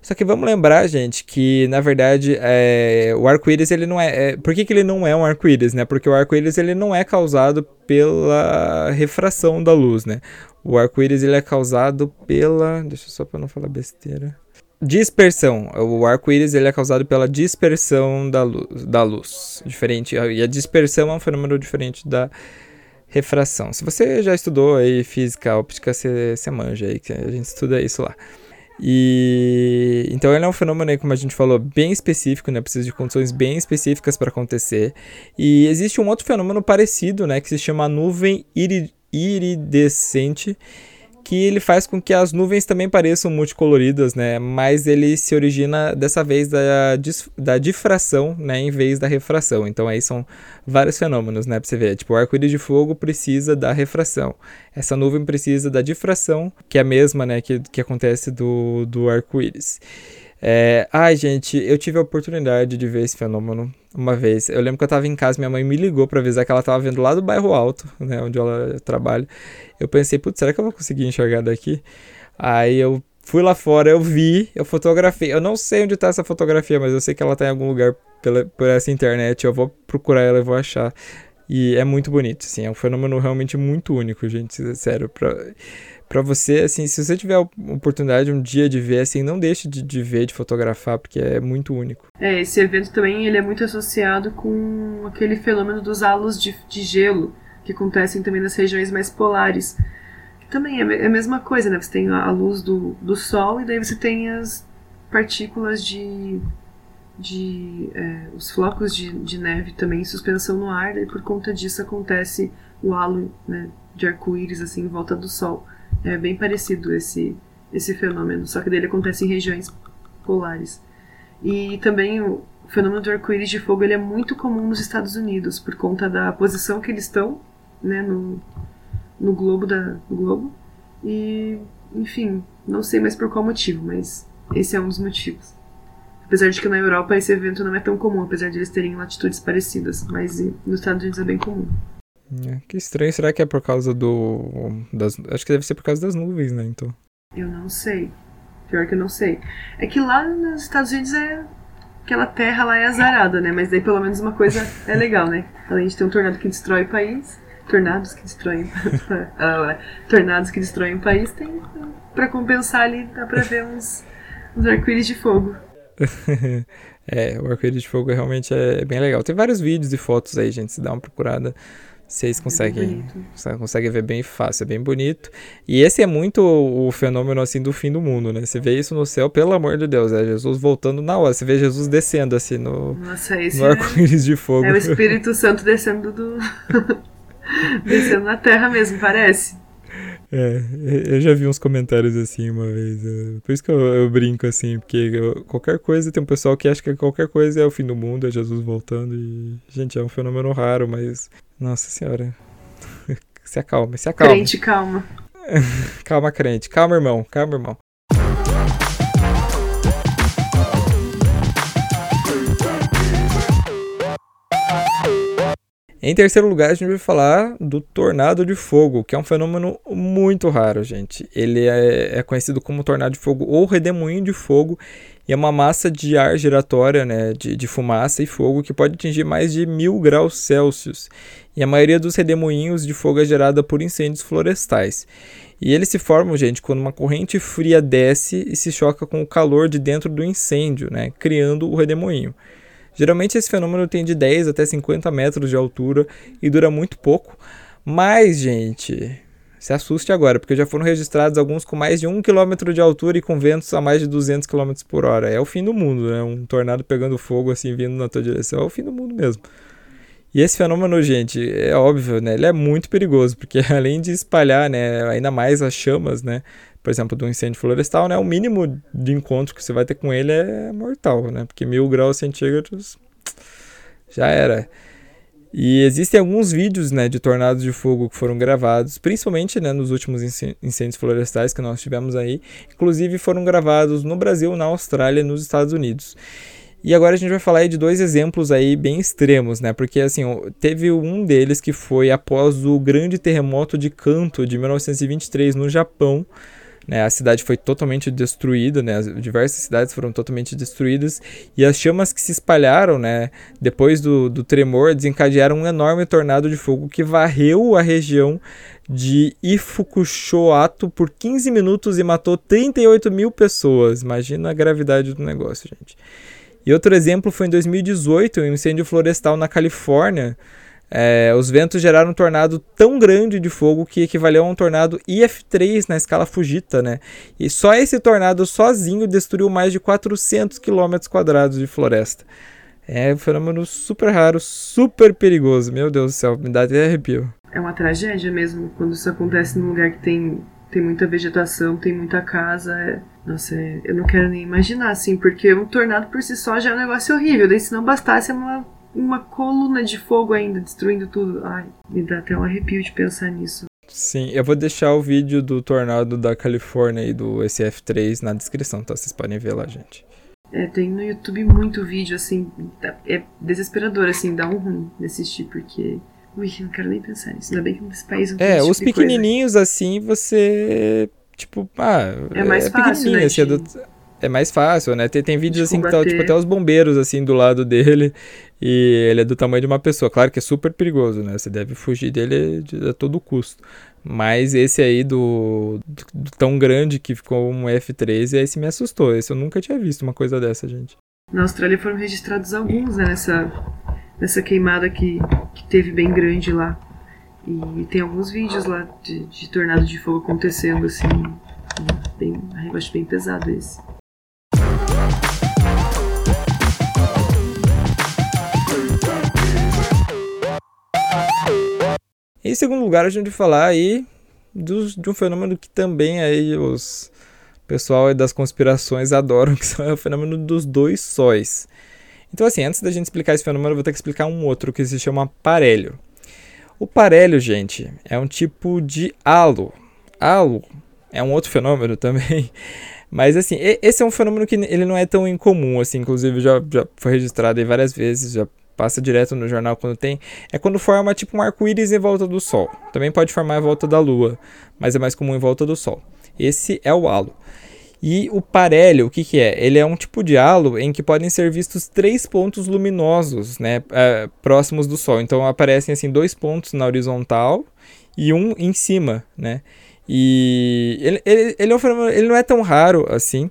Só que vamos lembrar, gente, que na verdade é, o arco-íris ele não é, é, Por que, que ele não é um arco-íris, né? Porque o arco-íris ele não é causado pela refração da luz, né? O arco-íris ele é causado pela. Deixa só para não falar besteira. Dispersão. O arco-íris ele é causado pela dispersão da luz, da luz. Diferente. E a dispersão é um fenômeno diferente da refração. Se você já estudou aí física óptica, você manja aí, que a gente estuda isso lá. E então ele é um fenômeno aí, como a gente falou, bem específico, né? Precisa de condições bem específicas para acontecer. E existe um outro fenômeno parecido, né? Que se chama nuvem iridescente que ele faz com que as nuvens também pareçam multicoloridas, né? Mas ele se origina dessa vez da, da difração, né? Em vez da refração. Então aí são vários fenômenos, né? Pra você ver. Tipo, o arco-íris de fogo precisa da refração. Essa nuvem precisa da difração, que é a mesma, né? Que, que acontece do, do arco-íris. É, ai, gente, eu tive a oportunidade de ver esse fenômeno uma vez. Eu lembro que eu tava em casa, minha mãe me ligou para avisar que ela tava vendo lá do bairro Alto, né, onde ela trabalha. Eu pensei, putz, será que eu vou conseguir enxergar daqui? Aí eu fui lá fora, eu vi, eu fotografei. Eu não sei onde tá essa fotografia, mas eu sei que ela tá em algum lugar pela, por essa internet. Eu vou procurar ela e vou achar. E é muito bonito, assim, é um fenômeno realmente muito único, gente, sério. Pra para você, assim, se você tiver a oportunidade um dia de ver, assim, não deixe de, de, ver, de fotografar, porque é muito único. É, esse evento também ele é muito associado com aquele fenômeno dos halos de, de gelo, que acontecem também nas regiões mais polares. Também é, é a mesma coisa, né? Você tem a luz do, do sol e daí você tem as partículas de. de é, os flocos de, de neve também em suspensão no ar, e por conta disso acontece o halo né, de arco-íris assim, em volta do sol. É bem parecido esse, esse fenômeno, só que dele acontece em regiões polares. E também o fenômeno do arco-íris de fogo ele é muito comum nos Estados Unidos, por conta da posição que eles estão né, no, no globo da, no globo. E, enfim, não sei mais por qual motivo, mas esse é um dos motivos. Apesar de que na Europa esse evento não é tão comum, apesar de eles terem latitudes parecidas, mas nos Estados Unidos é bem comum. É, que estranho, será que é por causa do. Das, acho que deve ser por causa das nuvens, né? Então. Eu não sei. Pior que eu não sei. É que lá nos Estados Unidos é. Aquela terra lá é azarada, né? Mas daí pelo menos uma coisa é legal, né? Além de ter um tornado que destrói o país, tornados que destroem. Ah, tornados que destroem o país, tem. Pra compensar ali, dá pra ver uns, uns arco-íris de fogo. é, o arco-íris de fogo realmente é bem legal. Tem vários vídeos e fotos aí, gente. Se dá uma procurada Vocês conseguem, conseguem ver bem fácil, é bem bonito. E esse é muito o, fenômeno assim do fim do mundo, né? Você vê isso no céu, pelo amor de Deus, é Jesus voltando na hora. Você vê Jesus descendo assim no, Nossa, no arco-íris de fogo. É o Espírito Santo descendo do descendo na terra mesmo, parece. É, eu já vi uns comentários assim uma vez. É, por isso que eu, eu brinco assim, porque eu, qualquer coisa tem um pessoal que acha que qualquer coisa é o fim do mundo, é Jesus voltando. E, gente, é um fenômeno raro, mas. Nossa senhora. se acalma, se acalma. Crente, calma. calma, crente. Calma, irmão. Calma, irmão. Em terceiro lugar, a gente vai falar do tornado de fogo, que é um fenômeno muito raro, gente. Ele é, é conhecido como tornado de fogo ou redemoinho de fogo e é uma massa de ar giratória, né, de, de fumaça e fogo que pode atingir mais de mil graus Celsius. E a maioria dos redemoinhos de fogo é gerada por incêndios florestais. E eles se formam, gente, quando uma corrente fria desce e se choca com o calor de dentro do incêndio, né, criando o redemoinho. Geralmente esse fenômeno tem de 10 até 50 metros de altura e dura muito pouco. Mas, gente, se assuste agora, porque já foram registrados alguns com mais de 1 km de altura e com ventos a mais de 200 km por hora. É o fim do mundo, né? Um tornado pegando fogo assim vindo na tua direção é o fim do mundo mesmo. E esse fenômeno, gente, é óbvio, né? Ele é muito perigoso, porque além de espalhar, né, ainda mais as chamas, né, por exemplo, do incêndio florestal, né, o mínimo de encontro que você vai ter com ele é mortal, né, porque mil graus centígrados já era. E existem alguns vídeos, né, de tornados de fogo que foram gravados, principalmente, né, nos últimos incêndios florestais que nós tivemos aí. Inclusive foram gravados no Brasil, na Austrália e nos Estados Unidos. E agora a gente vai falar de dois exemplos aí bem extremos, né? Porque assim, teve um deles que foi após o grande terremoto de Kanto de 1923 no Japão, né, a cidade foi totalmente destruída, né, diversas cidades foram totalmente destruídas e as chamas que se espalharam né, depois do, do tremor desencadearam um enorme tornado de fogo que varreu a região de Ifukushoato por 15 minutos e matou 38 mil pessoas. Imagina a gravidade do negócio, gente. E outro exemplo foi em 2018, um incêndio florestal na Califórnia, é, os ventos geraram um tornado tão grande de fogo que equivaleu a um tornado IF3 na escala Fujita, né? E só esse tornado sozinho destruiu mais de 400 km quadrados de floresta. É um fenômeno super raro, super perigoso. Meu Deus do céu, me dá até arrepio. É uma tragédia mesmo quando isso acontece num lugar que tem, tem muita vegetação, tem muita casa. É... Nossa, é... eu não quero nem imaginar, assim, porque um tornado por si só já é um negócio horrível. Daí se não bastasse, é uma uma coluna de fogo ainda, destruindo tudo. Ai, me dá até um arrepio de pensar nisso. Sim, eu vou deixar o vídeo do tornado da Califórnia e do SF3 na descrição, tá? Vocês podem ver lá, gente. É, tem no YouTube muito vídeo, assim, tá, é desesperador, assim, dá um ruim de assistir, porque... Ui, não quero nem pensar nisso, ainda bem que nesse país não tem É, os tipo pequenininhos, assim, você... Tipo, ah... É mais é fácil, né? Assim, é é mais fácil, né? Tem, tem vídeos assim que tá, tipo, até os bombeiros assim do lado dele e ele é do tamanho de uma pessoa. Claro que é super perigoso, né? Você deve fugir dele a todo custo. Mas esse aí do, do, tão grande que ficou um F13, esse me assustou. Esse eu nunca tinha visto uma coisa dessa, gente. Na Austrália foram registrados alguns, né? Nessa, nessa queimada que, que teve bem grande lá. E tem alguns vídeos lá de, de tornado de fogo acontecendo, assim. Bem, acho bem pesado esse. Em segundo lugar, a gente vai falar aí de um fenômeno que também aí os pessoal das conspirações adoram, que é o fenômeno dos dois sóis. Então, assim, antes da gente explicar esse fenômeno, eu vou ter que explicar um outro que se chama parélio. O parélio, gente, é um tipo de halo. Halo é um outro fenômeno também. Mas assim, esse é um fenômeno que ele não é tão incomum, assim, inclusive já, já foi registrado aí várias vezes, já passa direto no jornal quando tem, é quando forma tipo um arco-íris em volta do Sol. Também pode formar em volta da Lua, mas é mais comum em volta do Sol. Esse é o halo. E o parélio, o que, que é? Ele é um tipo de halo em que podem ser vistos três pontos luminosos, né, é, próximos do Sol. Então aparecem assim dois pontos na horizontal e um em cima, né? E ele, ele, ele, é um fenômeno, ele não é tão raro assim,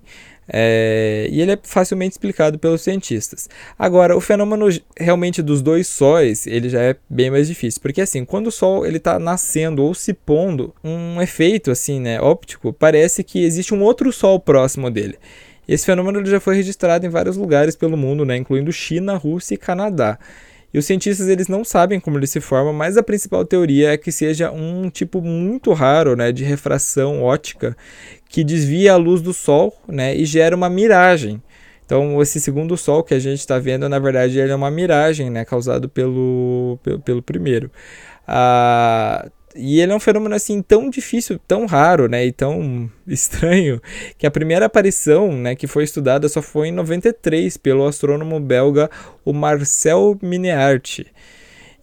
É, e ele é facilmente explicado pelos cientistas. Agora, o fenômeno realmente dos dois sóis, ele já é bem mais difícil, porque assim, quando o Sol ele está nascendo ou se pondo, um efeito assim, né, óptico, parece que existe um outro Sol próximo dele. Esse fenômeno já foi registrado em vários lugares pelo mundo, né, incluindo China, Rússia e Canadá. E os cientistas eles não sabem como ele se forma, mas a principal teoria é que seja um tipo muito raro né, de refração ótica que desvia a luz do Sol né, e gera uma miragem. Então, esse segundo Sol que a gente está vendo, na verdade, ele é uma miragem né, causado pelo, pelo, pelo primeiro. Ah, e ele é um fenômeno assim tão difícil, tão raro, né, e tão estranho, que a primeira aparição, né, que foi estudada só foi em 93 pelo astrônomo belga o Marcel Mineart.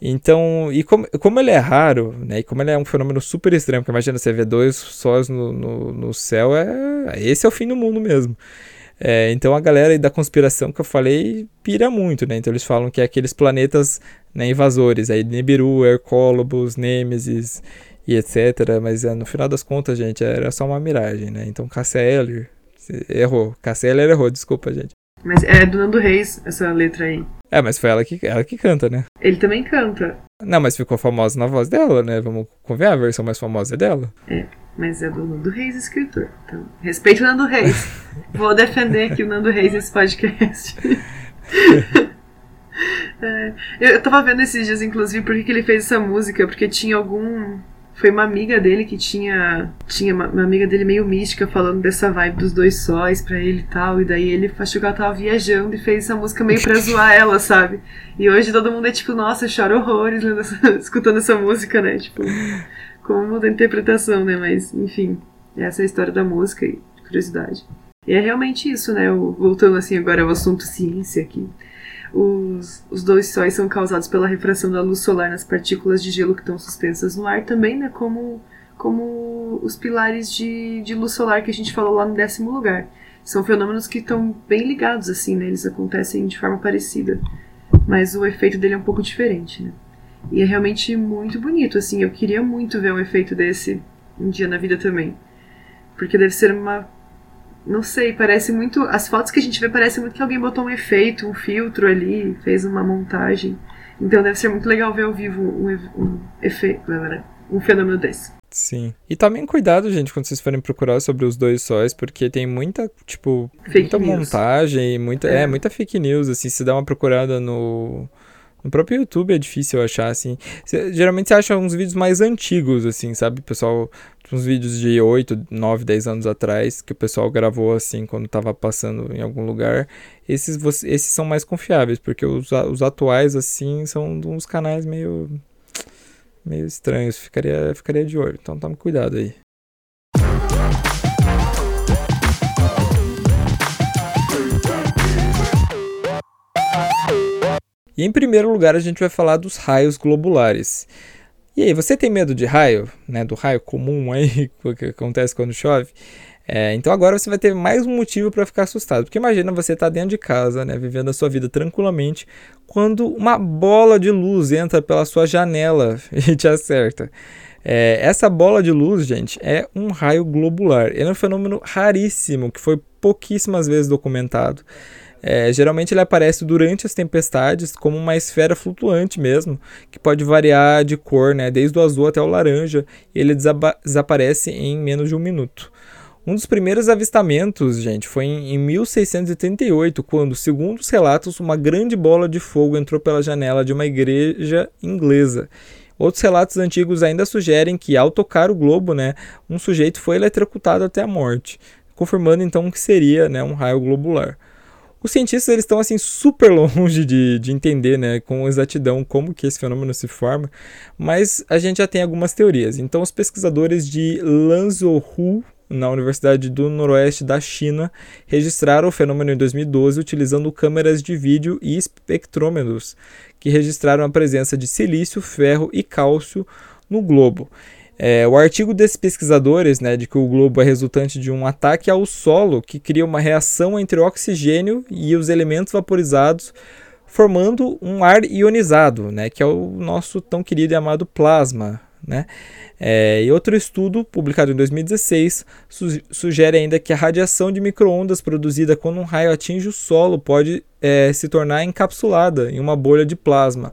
Então, e como, como ele é raro, né, e como ele é um fenômeno super estranho, porque imagina você ver dois sóis no, no, no céu, é, esse é o fim do mundo mesmo. É, então a galera da conspiração que eu falei pira muito, né? Então eles falam que é aqueles planetas né, invasores, aí Nibiru, Hercólobos, Nêmesis e etc. Mas é, no final das contas, gente, era só uma miragem, né? Então Cassia Eller errou. Cassia Eller errou, desculpa, gente. Mas é do Nando Reis essa letra aí. É, mas foi ela que, ela que canta, né? Ele também canta. Não, mas ficou famosa na voz dela, né? Vamos ver a versão mais famosa é dela. É. Mas é do Nando Reis, escritor. Então, respeito o Nando Reis. Vou defender aqui o Nando Reis nesse podcast. é, eu tava vendo esses dias, inclusive, por que ele fez essa música, porque tinha algum. Foi uma amiga dele que tinha. Tinha uma, uma, amiga dele meio mística falando dessa vibe dos dois sóis pra ele e tal. E daí ele achou que ela tava viajando e fez essa música meio pra zoar ela, sabe? E hoje todo mundo é tipo, nossa, chora horrores escutando essa música, né? Tipo como muda a interpretação, né? Mas, enfim, essa é a história da música e curiosidade. E é realmente isso, né? O, voltando assim agora ao assunto ciência aqui. Os, os dois sóis são causados pela refração da luz solar nas partículas de gelo que estão suspensas no ar também, né? Como, como os pilares de, de luz solar que a gente falou lá no décimo lugar. São fenômenos que estão bem ligados, assim, né? Eles acontecem de forma parecida. Mas o efeito dele é um pouco diferente, né? E é realmente muito bonito, assim. Eu queria muito ver um efeito desse um dia na vida também. Porque deve ser uma. Não sei, parece muito. As fotos que a gente vê parece muito que alguém botou um efeito, um filtro ali, fez uma montagem. Então deve ser muito legal ver ao vivo um, um efeito, um fenômeno desse. Sim. E também cuidado, gente, quando vocês forem procurar sobre os dois sóis, porque tem muita, tipo, fake muita news. montagem, muita, é. é. muita fake news, assim, se dá uma procurada no no próprio YouTube é difícil achar, assim. Cê, geralmente você acha uns vídeos mais antigos, assim, sabe? Pessoal, uns vídeos de 8, 9, 10 anos atrás, que o pessoal gravou, assim, quando tava passando em algum lugar. Esses, esses são mais confiáveis, porque os, os atuais, assim, são uns canais meio. meio estranhos. Ficaria, ficaria de olho. Então tome cuidado aí. E em primeiro lugar, a gente vai falar dos raios globulares. E aí, você tem medo de raio, né, do raio comum aí que acontece quando chove? É, então agora você vai ter mais um motivo para ficar assustado, porque imagina você estar tá dentro de casa, né, vivendo a sua vida tranquilamente, quando uma bola de luz entra pela sua janela e te acerta. É, essa bola de luz, gente, é um raio globular. Ele é um fenômeno raríssimo que foi pouquíssimas vezes documentado. É, geralmente ele aparece durante as tempestades como uma esfera flutuante mesmo, que pode variar de cor, né, desde o azul até o laranja, e ele desaparece em menos de um minuto. Um dos primeiros avistamentos, gente, foi em 1638, quando, segundo os relatos, uma grande bola de fogo entrou pela janela de uma igreja inglesa. Outros relatos antigos ainda sugerem que, ao tocar o globo, né, um sujeito foi eletrocutado até a morte, confirmando então que seria né, um raio globular. Os cientistas eles estão assim super longe de, de entender, né, com exatidão como que esse fenômeno se forma, mas a gente já tem algumas teorias. Então, os pesquisadores de Lanzhou na Universidade do Noroeste da China registraram o fenômeno em 2012 utilizando câmeras de vídeo e espectrômetros que registraram a presença de silício, ferro e cálcio no globo. É, o artigo desses pesquisadores, né, de que o globo é resultante de um ataque ao solo que cria uma reação entre o oxigênio e os elementos vaporizados, formando um ar ionizado, né, que é o nosso tão querido e amado plasma. né? É, e outro estudo, publicado em 2016, su sugere ainda que a radiação de microondas produzida quando um raio atinge o solo pode é, se tornar encapsulada em uma bolha de plasma,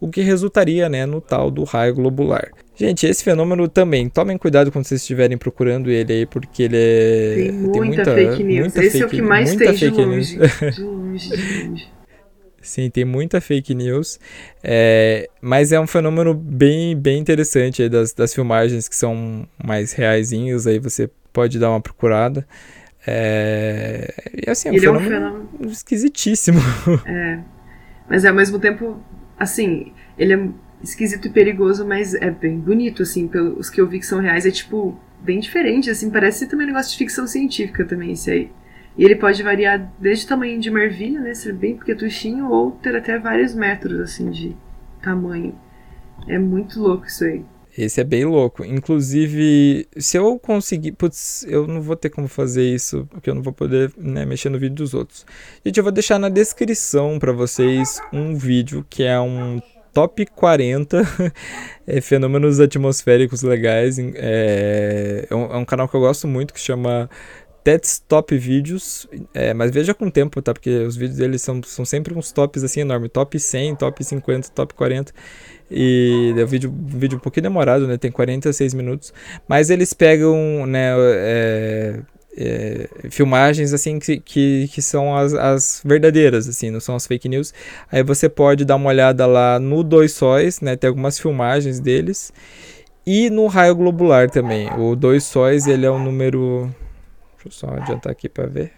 o que resultaria né, no tal do raio globular. Gente, esse fenômeno também, tomem cuidado quando vocês estiverem procurando ele aí, porque ele é. Tem muita, tem muita fake news. Muita esse fake, é o que mais tem de longe. de longe, de longe. Sim, tem muita fake news, é, mas é um fenômeno bem, bem interessante das, das filmagens que são mais reaisinhos, aí você pode dar uma procurada. É, e assim, é um, Ele fenômeno, é um fenômeno esquisitíssimo. É, mas ao mesmo tempo, assim, ele é esquisito e perigoso, mas é bem bonito, assim, pelos que eu vi que são reais, é tipo, bem diferente, assim, parece também um negócio de ficção científica também, esse aí. E ele pode variar desde o tamanho de uma né, ser bem pequetuchinho, ou ter até vários metros, assim, de tamanho. É muito louco isso aí. Esse é bem louco. Inclusive, se eu conseguir. Putz, eu não vou ter como fazer isso, porque eu não vou poder né, mexer no vídeo dos outros. Gente, eu vou deixar na descrição para vocês um vídeo que é um top 40 é, fenômenos atmosféricos legais. É, é, um, é um canal que eu gosto muito que chama Tets Top Vídeos, é, mas veja com o tempo, tá? Porque os vídeos deles são, são sempre uns tops assim enormes, top 100, top 50, top 40. E é um vídeo, um vídeo um pouquinho demorado, né? Tem 46 minutos. Mas eles pegam, né? É, é, filmagens assim que, que, que são as, as, verdadeiras, assim, não são as fake news. Aí você pode dar uma olhada lá no Dois Sóis, né? Tem algumas filmagens deles. E no raio globular também. O Dois Sóis, ele é o número Deixa eu só adiantar aqui para ver.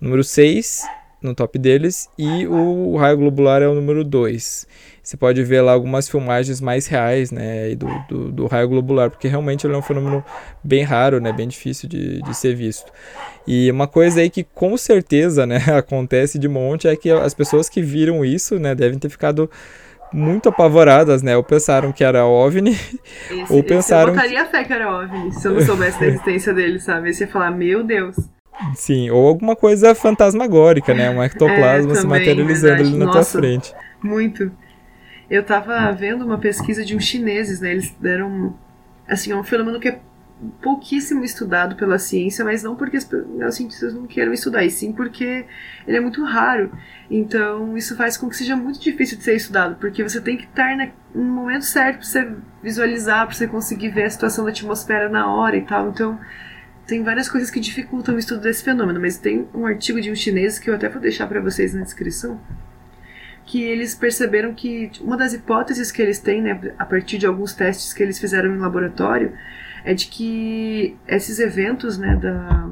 Número 6 no top deles e o raio globular é o número 2. Você pode ver lá algumas filmagens mais reais, né, do, do, do, raio globular, porque realmente ele é um fenômeno bem raro, né, bem difícil de, de ser visto. E uma coisa aí que com certeza, né, acontece de monte é que as pessoas que viram isso, né, devem ter ficado muito apavoradas, né? Ou pensaram que era OVNI, esse, ou pensaram... Eu botaria que... fé que era OVNI, se eu não soubesse da existência dele, sabe? Você ia falar, meu Deus... Sim, ou alguma coisa fantasmagórica, né? Um ectoplasma é, se materializando verdade. ali na Nossa, tua frente. Muito. Eu tava vendo uma pesquisa de uns chineses, né? Eles deram... Assim, é um fenômeno que é pouquíssimo estudado pela ciência, mas não porque os cientistas não queiram estudar, e sim porque ele é muito raro. Então, isso faz com que seja muito difícil de ser estudado, porque você tem que estar no momento certo para você visualizar, para você conseguir ver a situação da atmosfera na hora e tal. Então, tem várias coisas que dificultam o estudo desse fenômeno, mas tem um artigo de um chinês que eu até vou deixar para vocês na descrição, que eles perceberam que uma das hipóteses que eles têm, né, a partir de alguns testes que eles fizeram em laboratório, é de que esses eventos né, da,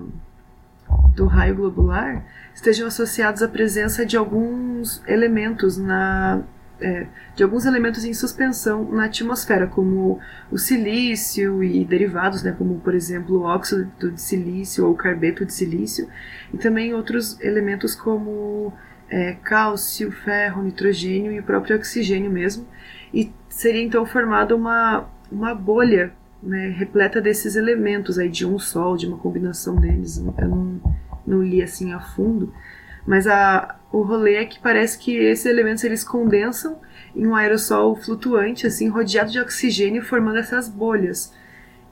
do raio globular estejam associados à presença de alguns elementos na é, de alguns elementos em suspensão na atmosfera, como o silício e derivados, né, como por exemplo o óxido de silício ou o carbeto de silício, e também outros elementos como é, cálcio, ferro, nitrogênio e o próprio oxigênio mesmo. E seria então formada uma, uma bolha né, repleta desses elementos aí de um sol, de uma combinação deles. Eu não, não li assim a fundo, mas a, o rolê é que parece que esses elementos eles condensam em um aerossol flutuante, assim, rodeado de oxigênio, formando essas bolhas.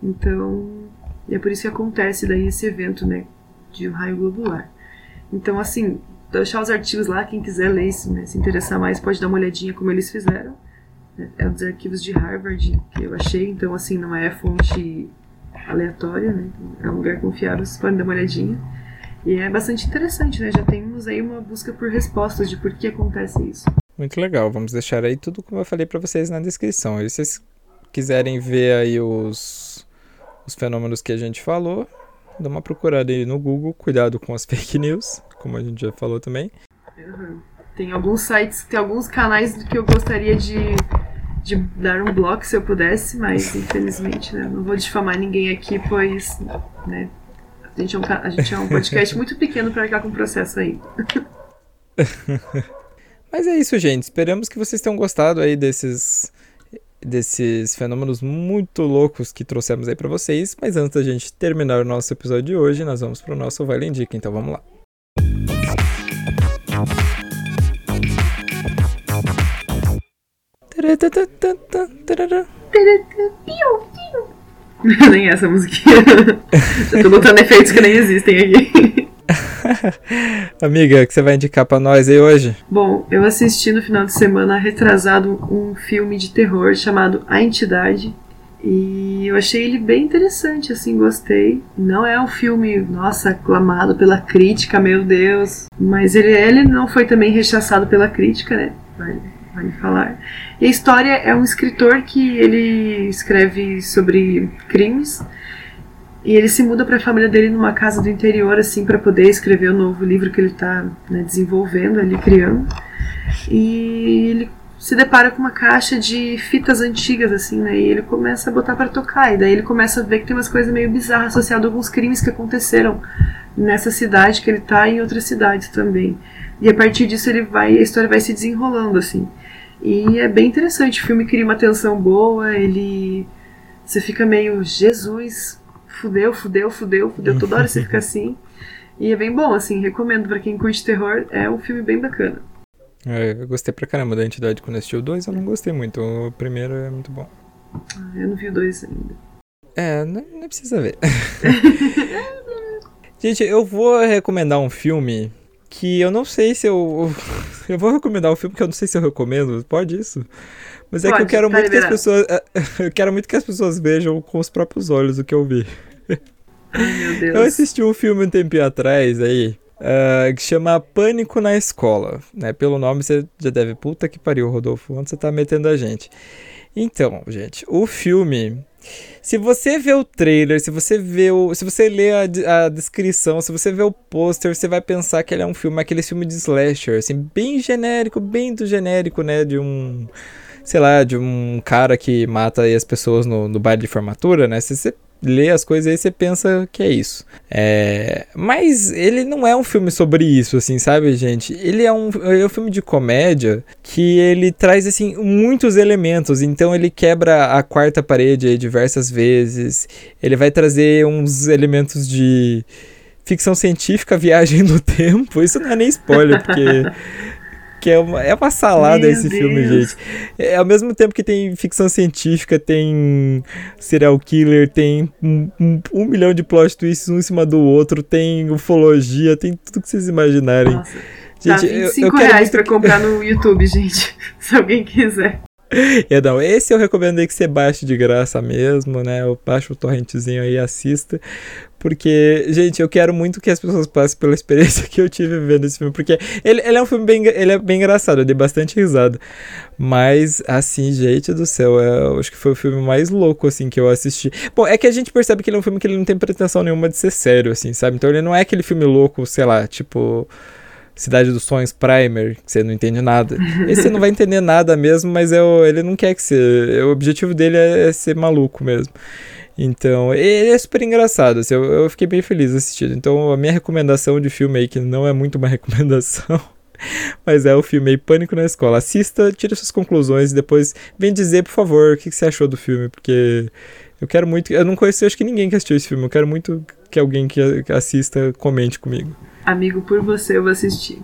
Então, é por isso que acontece daí esse evento, né, de um raio globular. Então, assim, deixar os artigos lá, quem quiser ler, se, né, se interessar mais, pode dar uma olhadinha como eles fizeram é um dos arquivos de Harvard que eu achei, então assim, não é fonte aleatória, né? É um lugar confiável, vocês podem dar uma olhadinha. E é bastante interessante, né? Já temos aí uma busca por respostas de por que acontece isso. Muito legal, vamos deixar aí tudo como eu falei para vocês na descrição. E se vocês quiserem ver aí os, os fenômenos que a gente falou, dá uma procurada aí no Google, cuidado com as fake news, como a gente já falou também. Uhum. Tem alguns sites, tem alguns canais que eu gostaria de, de dar um bloco se eu pudesse, mas infelizmente né, não vou difamar ninguém aqui, pois né, a, gente é um, a gente é um podcast muito pequeno para ficar com o processo aí. Mas é isso, gente. Esperamos que vocês tenham gostado aí desses desses fenômenos muito loucos que trouxemos aí para vocês. Mas antes da gente terminar o nosso episódio de hoje, nós vamos para o nosso Vale Indica. Então vamos lá. nem essa musiquinha. Eu tô botando efeitos que nem existem aqui. Amiga, o que você vai indicar pra nós aí hoje? Bom, eu assisti no final de semana retrasado um filme de terror chamado A Entidade. E eu achei ele bem interessante, assim, gostei. Não é um filme, nossa, aclamado pela crítica, meu Deus. Mas ele, ele não foi também rechaçado pela crítica, né? Vai, falar. E a história é um escritor que ele escreve sobre crimes. E ele se muda para a família dele numa casa do interior, assim, para poder escrever o novo livro que ele está né, desenvolvendo, ali criando. E ele se depara com uma caixa de fitas antigas, assim, né? E ele começa a botar para tocar. E daí ele começa a ver que tem umas coisas meio bizarras associadas a alguns crimes que aconteceram nessa cidade que ele tá e em outras cidades também. E a partir disso ele vai, a história vai se desenrolando, assim. E é bem interessante. O filme cria uma tensão boa, ele. Você fica meio, Jesus, fudeu, fudeu, fudeu, fudeu. Toda hora você fica assim. E é bem bom, assim, recomendo para quem curte terror. É um filme bem bacana. É, eu gostei pra caramba da entidade quando assisti o 2, eu não gostei muito. O primeiro é muito bom. Ah, eu não vi o 2 ainda. É, não, não precisa ver. Gente, eu vou recomendar um filme que eu não sei se eu. Eu vou recomendar um filme que eu não sei se eu recomendo. Pode isso? Mas é Pode, que eu quero tá muito liberado. que as pessoas. Eu quero muito que as pessoas vejam com os próprios olhos o que eu vi. Meu Deus. Eu assisti um filme um tempinho atrás aí. ah, que chama Pânico na Escola. Né? Pelo nome você já deve. Puta que pariu, Rodolfo. Onde você tá metendo a gente? Então, gente, o filme. Se você vê o trailer, se você vê o. Se você lê a, a descrição, se você vê o pôster, você vai pensar que ele é um filme, aquele filme de slasher, assim, bem genérico, bem do genérico, né? De um. Sei lá, de um cara que mata as pessoas no, no baile de formatura, né? Você lê as coisas aí, você pensa que é isso. É, mas ele não é um filme sobre isso, assim, sabe, gente? Ele é um, é um filme de comédia que ele traz, assim, muitos elementos. Então ele quebra a quarta parede diversas vezes. Ele vai trazer uns elementos de ficção científica, viagem no tempo. Isso não é nem spoiler, porque... Que é uma, é uma salada Meu esse filme, Deus. gente. É, ao mesmo tempo que tem ficção científica, tem serial killer, tem um, um- um milhão de plot twists um em cima do outro, tem ufologia, tem tudo que vocês imaginarem. Nossa. Tá Gente, eu, 25 eu quero reais muito pra comprar no YouTube, gente. Se alguém quiser. É, não, esse eu recomendo aí que você baixe de graça mesmo, né? Eu baixo o torrentezinho aí e assista. Porque, gente, eu quero muito que as pessoas passem pela experiência que eu tive vendo esse filme. Porque ele, ele é um filme bem, ele é bem engraçado, eu dei bastante risada. Mas, assim, gente do céu, é, acho que foi o filme mais louco, assim, que eu assisti. Bom, é que a gente percebe que ele é um filme que ele não tem pretensão nenhuma de ser sério, assim, sabe? Então ele não é aquele filme louco, sei lá, tipo. Cidade dos Sonhos Primer, que você não entende nada. Esse você não vai entender nada mesmo, mas é o- ele não quer que você. O objetivo dele é ser maluco mesmo. Então, ele é super engraçado. assim, eu, eu fiquei bem feliz assistindo. Então, a minha recomendação de filme aí, que não é muito uma recomendação, mas é o filme aí Pânico na Escola. Assista, tire suas conclusões e depois vem dizer, por favor, o que que você achou do filme, porque eu quero muito. Eu não conheci, acho que ninguém que assistiu esse filme. Eu quero muito que alguém que assista comente comigo. Amigo, por você eu vou assistir.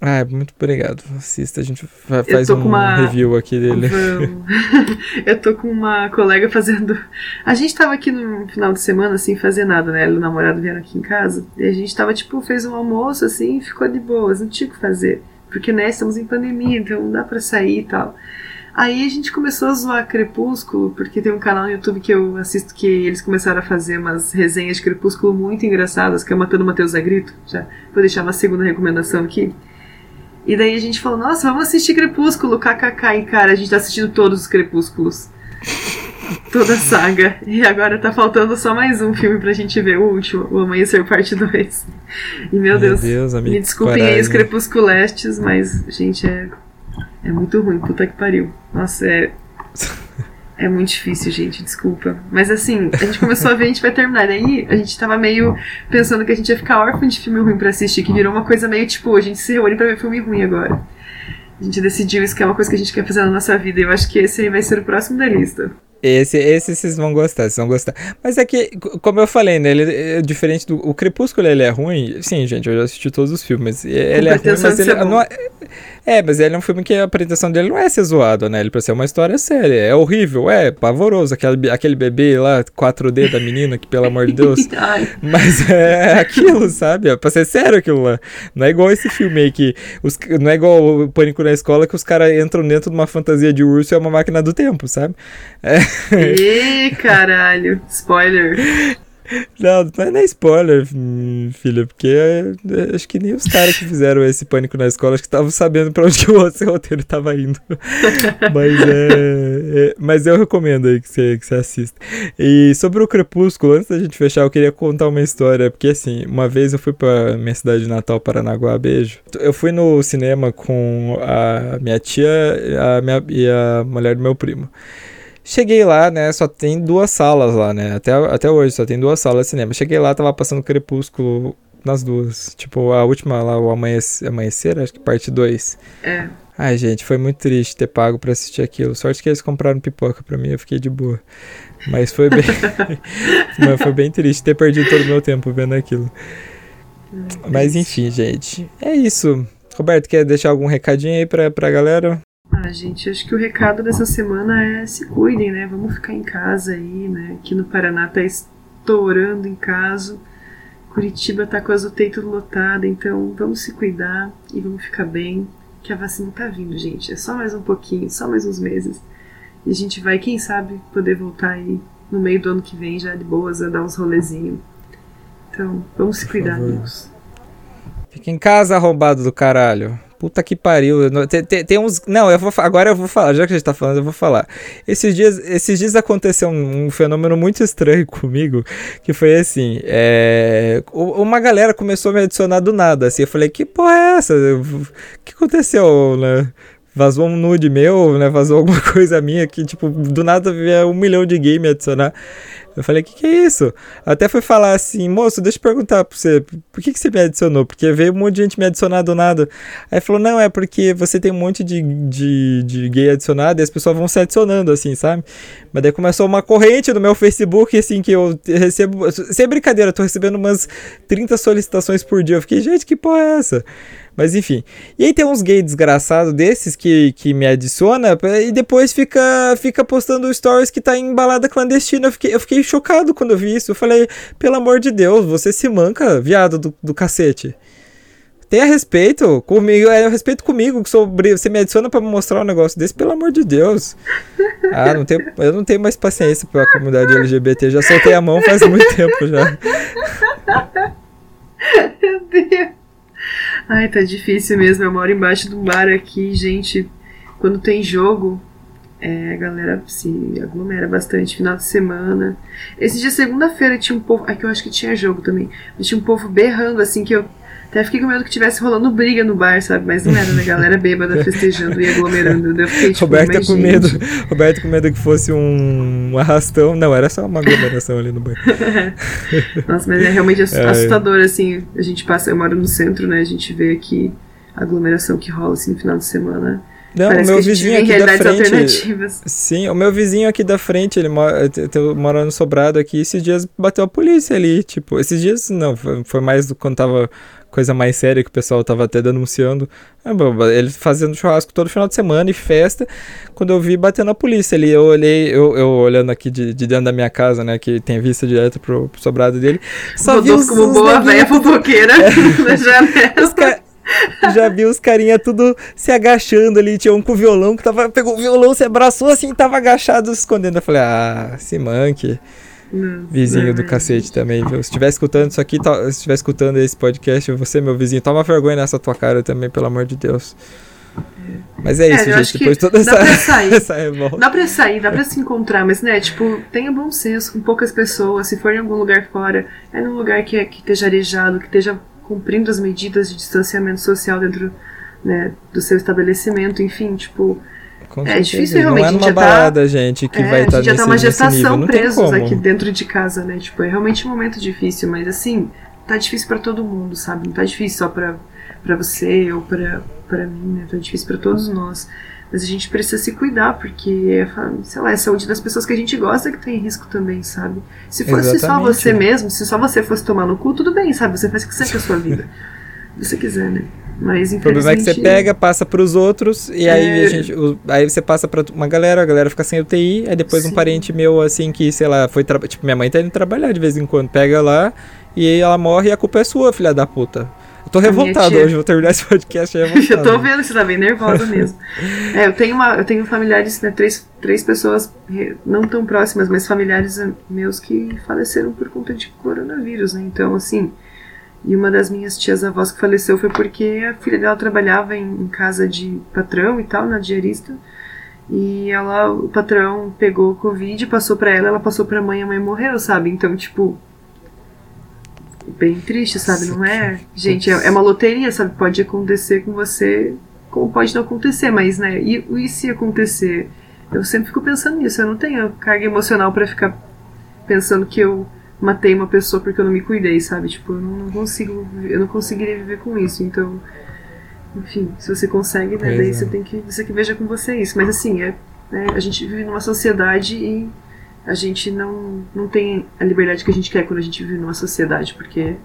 Ah, muito obrigado. Assista, a gente faz um uma- review aqui dele. Eu tô com uma colega fazendo. A gente tava aqui no final de semana sem fazer nada, né? Ela e o namorado vieram aqui em casa. E a gente tava, tipo, fez um almoço assim e ficou de boas, não tinha o que fazer. Porque, né, estamos em pandemia, então não dá pra sair e tal. Aí a gente começou a zoar Crepúsculo, porque tem um canal no YouTube que eu assisto que eles começaram a fazer umas resenhas de Crepúsculo muito engraçadas, que é Matando Matheus a Grito. Já vou deixar uma segunda recomendação aqui. E daí a gente falou, nossa, vamos assistir Crepúsculo, kkk. E cara, a gente tá assistindo todos os Crepúsculos. Toda a saga. E agora tá faltando só mais um filme pra gente ver, o último, O Amanhecer Parte 2. E meu, Deus, amigo. me desculpem aí os crepusculestes, mas, gente, é, é muito ruim, puta que pariu. Nossa, é. É muito difícil, gente, desculpa. Mas assim, a gente começou a ver, a gente vai terminar. Daí a gente tava meio pensando que a gente ia ficar órfão de filme ruim pra assistir, que virou uma coisa meio tipo, a gente se reúne pra ver filme ruim agora. A gente decidiu isso que é uma coisa que a gente quer fazer na nossa vida. E eu acho que esse vai ser o próximo da lista. Esse, esse vocês vão gostar, vocês vão gostar. Mas é que, como eu falei, né? Ele é diferente do. O Crepúsculo ele é ruim. Sim, gente, eu já assisti todos os filmes. Ele é ruim, mas ele não é. É, mas ele é um filme que a apresentação dele não é ser zoado, né? Ele pra ser uma história séria. É horrível, é pavoroso. Aquele, aquele bebê lá, 4D da menina, que pelo amor de Deus. mas é aquilo, sabe? É pra ser sério aquilo lá. Não é igual esse filme aí que. Os, não é igual o Pânico na Escola que os caras entram dentro de uma fantasia de urso e é uma máquina do tempo, sabe? É. Ih, caralho. Spoiler. Não, não é nem spoiler, filha, porque é, acho que nem os caras que fizeram esse pânico na escola acho que estavam sabendo pra onde que o outro roteiro estava indo. mas, é, é, mas eu recomendo aí que você, que você assista. E sobre o Crepúsculo, antes da gente fechar, eu queria contar uma história, porque assim, uma vez eu fui pra minha cidade de Natal, Paranaguá, beijo. Eu fui no cinema com a minha tia a minha, e a mulher do meu primo. Cheguei lá, né? Só tem duas salas lá, né? Até, até hoje só tem duas salas de cinema. Cheguei lá, tava passando Crepúsculo nas duas. Tipo, a última lá, o Amanhecer, amanhecer acho que parte 2. É. Ai, gente, foi muito triste ter pago pra assistir aquilo. Sorte que eles compraram pipoca pra mim, eu fiquei de boa. Mas foi bem. Mas foi bem triste ter perdido todo o meu tempo vendo aquilo. Mas enfim, gente. É isso. Roberto, quer deixar algum recadinho aí pra, pra galera? Ah, gente, acho que o recado dessa semana é se cuidem, né? Vamos ficar em casa aí, né? Aqui no Paraná tá estourando em caso. Curitiba tá com as UTI tudo lotada, então vamos se cuidar e vamos ficar bem, que a vacina tá vindo, gente. É só mais um pouquinho, só mais uns meses. E a gente vai, quem sabe, poder voltar aí no meio do ano que vem já de boas a dar uns rolezinhos. Então, vamos se cuidar, amigos. Fica em casa, arrombado do caralho. Puta que pariu. Tem, tem, tem, uns. Não, eu vou, agora eu vou falar. Já que a gente tá falando, eu vou falar. Esses dias, esses dias aconteceu um, um fenômeno muito estranho comigo. Que foi assim: é, uma galera começou a me adicionar do nada. Assim, eu falei: Que porra é essa? O que aconteceu, né? Vazou um nude meu, né? Vazou alguma coisa minha que, tipo, do nada via um milhão de game me adicionar. Eu falei, o que, que é isso? Até fui falar assim, moço, deixa eu perguntar pra você, por que, que você me adicionou? Porque veio um monte de gente me adicionar do nada. Aí falou, não, é porque você tem um monte de, de, de gay adicionado e as pessoas vão se adicionando, assim, sabe? Mas daí começou uma corrente no meu Facebook, assim, que eu recebo. Sem brincadeira, eu tô recebendo umas 30 solicitações por dia. Eu fiquei, gente, que porra é essa? Mas enfim. E aí tem uns gays desgraçados desses que, que me adiciona e depois fica, fica postando stories que tá em balada clandestina. Eu fiquei, eu fiquei chocado quando eu vi isso. Eu falei, pelo amor de Deus, você se manca, viado do, do cacete. Tenha respeito comigo, é respeito comigo, sobre você me adiciona para mostrar um negócio desse, pelo amor de Deus. Ah, não tenho, eu não tenho mais paciência pela comunidade LGBT, já soltei a mão faz muito tempo já. Meu Deus. Ai, tá difícil mesmo. Eu moro embaixo do bar aqui, gente. Quando tem jogo, é, a galera se aglomera bastante final de semana. Esse dia, segunda-feira, tinha um povo. Aqui eu acho que tinha jogo também. Tinha um povo berrando, assim, que eu até fiquei com medo que tivesse rolando briga no bar, sabe? Mas não era, né? Galera bêbada festejando e aglomerando. Eu fiquei, tipo, Roberto com medo. Roberto com medo que fosse um arrastão. Não, era só uma aglomeração ali no bar. Nossa, mas é realmente assustador, assim. A gente passa, eu moro no centro, né? A gente vê aqui a aglomeração que rola assim no final de semana. Não, Parece o meu vizinho aqui da frente. Sim, o meu vizinho aqui da frente, ele mora, mora no sobrado aqui, esses dias bateu a polícia ali, tipo, esses dias não, foi, mais do quando tava coisa mais séria que o pessoal tava até denunciando. Ah, ele fazendo churrasco todo final de semana e festa. Quando eu vi batendo a polícia ali, eu olhei, eu, eu olhando aqui de, de, dentro da minha casa, né, que tem vista direta pro, pro sobrado dele. Só vi os, como boa velha fofoqueira é. na janela. Já vi os carinha tudo se agachando ali. Tinha um com violão que tava. Pegou o violão, se abraçou assim, tava agachado, se escondendo. Eu falei, ah, se manque. Vizinho do cacete também, viu? Se estiver escutando isso aqui, se estiver escutando esse podcast, você, meu vizinho, toma vergonha nessa tua cara também, pelo amor de Deus. Mas é, é isso, gente. Depois de toda essa, essa revolta. Dá pra sair, dá pra se encontrar, mas, né, tipo, tenha bom senso com poucas pessoas. Se for em algum lugar fora, é num lugar que, é, que esteja arejado, que esteja cumprindo as medidas de distanciamento social dentro né, do seu estabelecimento, enfim, tipo. É difícil realmente. Não é numa tá balada, tá, gente, que é, vai estar tá já nesse, tá uma gestação presos aqui dentro de casa, né? Tipo, é realmente um momento difícil, mas assim, tá difícil para todo mundo, sabe? Não tá difícil só pra, pra você ou pra, pra mim, né? Tá difícil para todos nós. Mas a gente precisa se cuidar, porque, sei lá, é a saúde das pessoas que a gente gosta que tem em risco também, sabe? Se fosse Exatamente. só você mesmo, se só você fosse tomar no cu, tudo bem, sabe? Você faz o que você quer com a sua vida. Se você quiser, né? Mas O problema é que você pega, passa para os outros, e é... aí, a gente, o, aí você passa para uma galera, a galera fica sem UTI, aí depois Sim. um parente meu, assim, que, sei lá, foi. Tipo, minha mãe tá indo trabalhar de vez em quando, pega lá, e aí ela morre e a culpa é sua, filha da puta. Eu tô revoltado hoje, vou terminar esse podcast revoltado. eu tô vendo, você tá bem nervosa mesmo. é, eu tenho, uma, eu tenho familiares, né, três, três pessoas não tão próximas, mas familiares meus que faleceram por conta de coronavírus, né? Então, assim, e uma das minhas tias avós que faleceu foi porque a filha dela trabalhava em, em casa de patrão e tal, na diarista. E ela, o patrão pegou o Covid, passou para ela, ela passou pra mãe, a mãe morreu, sabe? Então, tipo, bem triste, sabe? Não é? Gente, é, é uma loteria, sabe? Pode acontecer com você, como pode não acontecer, mas, né? E, e se acontecer? Eu sempre fico pensando nisso, eu não tenho carga emocional para ficar pensando que eu matei uma pessoa porque eu não me cuidei, sabe? Tipo, eu não consigo, eu não conseguiria viver com isso. Então, enfim, se você consegue, né, daí é. você tem que, você que veja com você isso. Mas assim, é, né, a gente vive numa sociedade e a gente não, não tem a liberdade que a gente quer quando a gente vive numa sociedade, porque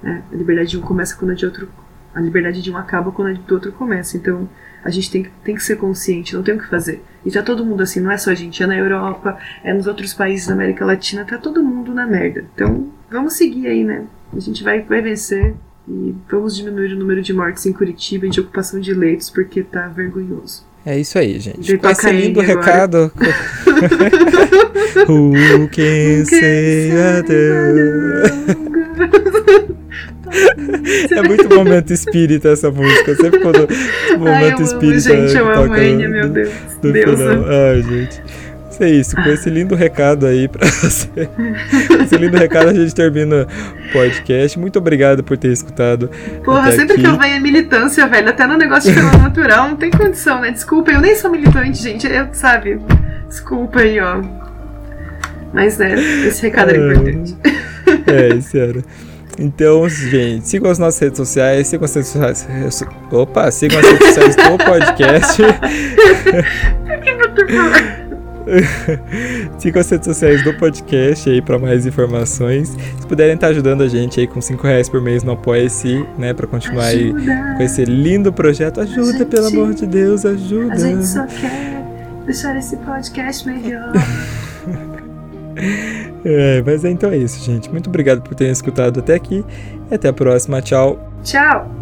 né, a liberdade de um começa quando a de outro, a liberdade de um acaba quando a do outro começa. Então, a gente tem, tem que ser consciente, não tem o que fazer. E tá todo mundo assim, não é só a gente, é na Europa, é nos outros países da América Latina, tá todo mundo na merda. Então, vamos seguir aí, né? A gente vai, vai vencer e vamos diminuir o número de mortes em Curitiba e de ocupação de leitos, porque tá vergonhoso. É isso aí, gente. Com esse lindo recado. Who can say é muito momento espírita essa música. Sempre quando momento Ai, espírita. Gente, eu amo Enya, meu Deus. Deus final. Ai, gente. É isso. Com esse lindo recado aí pra você. Com esse lindo recado a gente termina o podcast. Muito obrigado por ter escutado. Porra, sempre aqui. que eu venho é militância, velho. Até no negócio de canal natural não tem condição, né? Desculpa, eu nem sou militante, gente. Eu, sabe? Desculpa aí, ó. Mas é, esse recado é importante. É, isso era. Então, gente, sigam as nossas redes sociais, sigam as redes sociais. Opa, sigam as redes sociais do podcast. sigam as redes sociais do podcast aí para mais informações. Se puderem estar tá ajudando a gente aí com 5 reais por mês no Apoia-se, né? Para continuar ajuda. aí com esse lindo projeto. Ajuda, gente, pelo amor de Deus, ajuda. A gente só quer deixar esse podcast melhor. É, mas então é isso, gente. Muito obrigado por terem escutado até aqui. E até a próxima. Tchau. Tchau.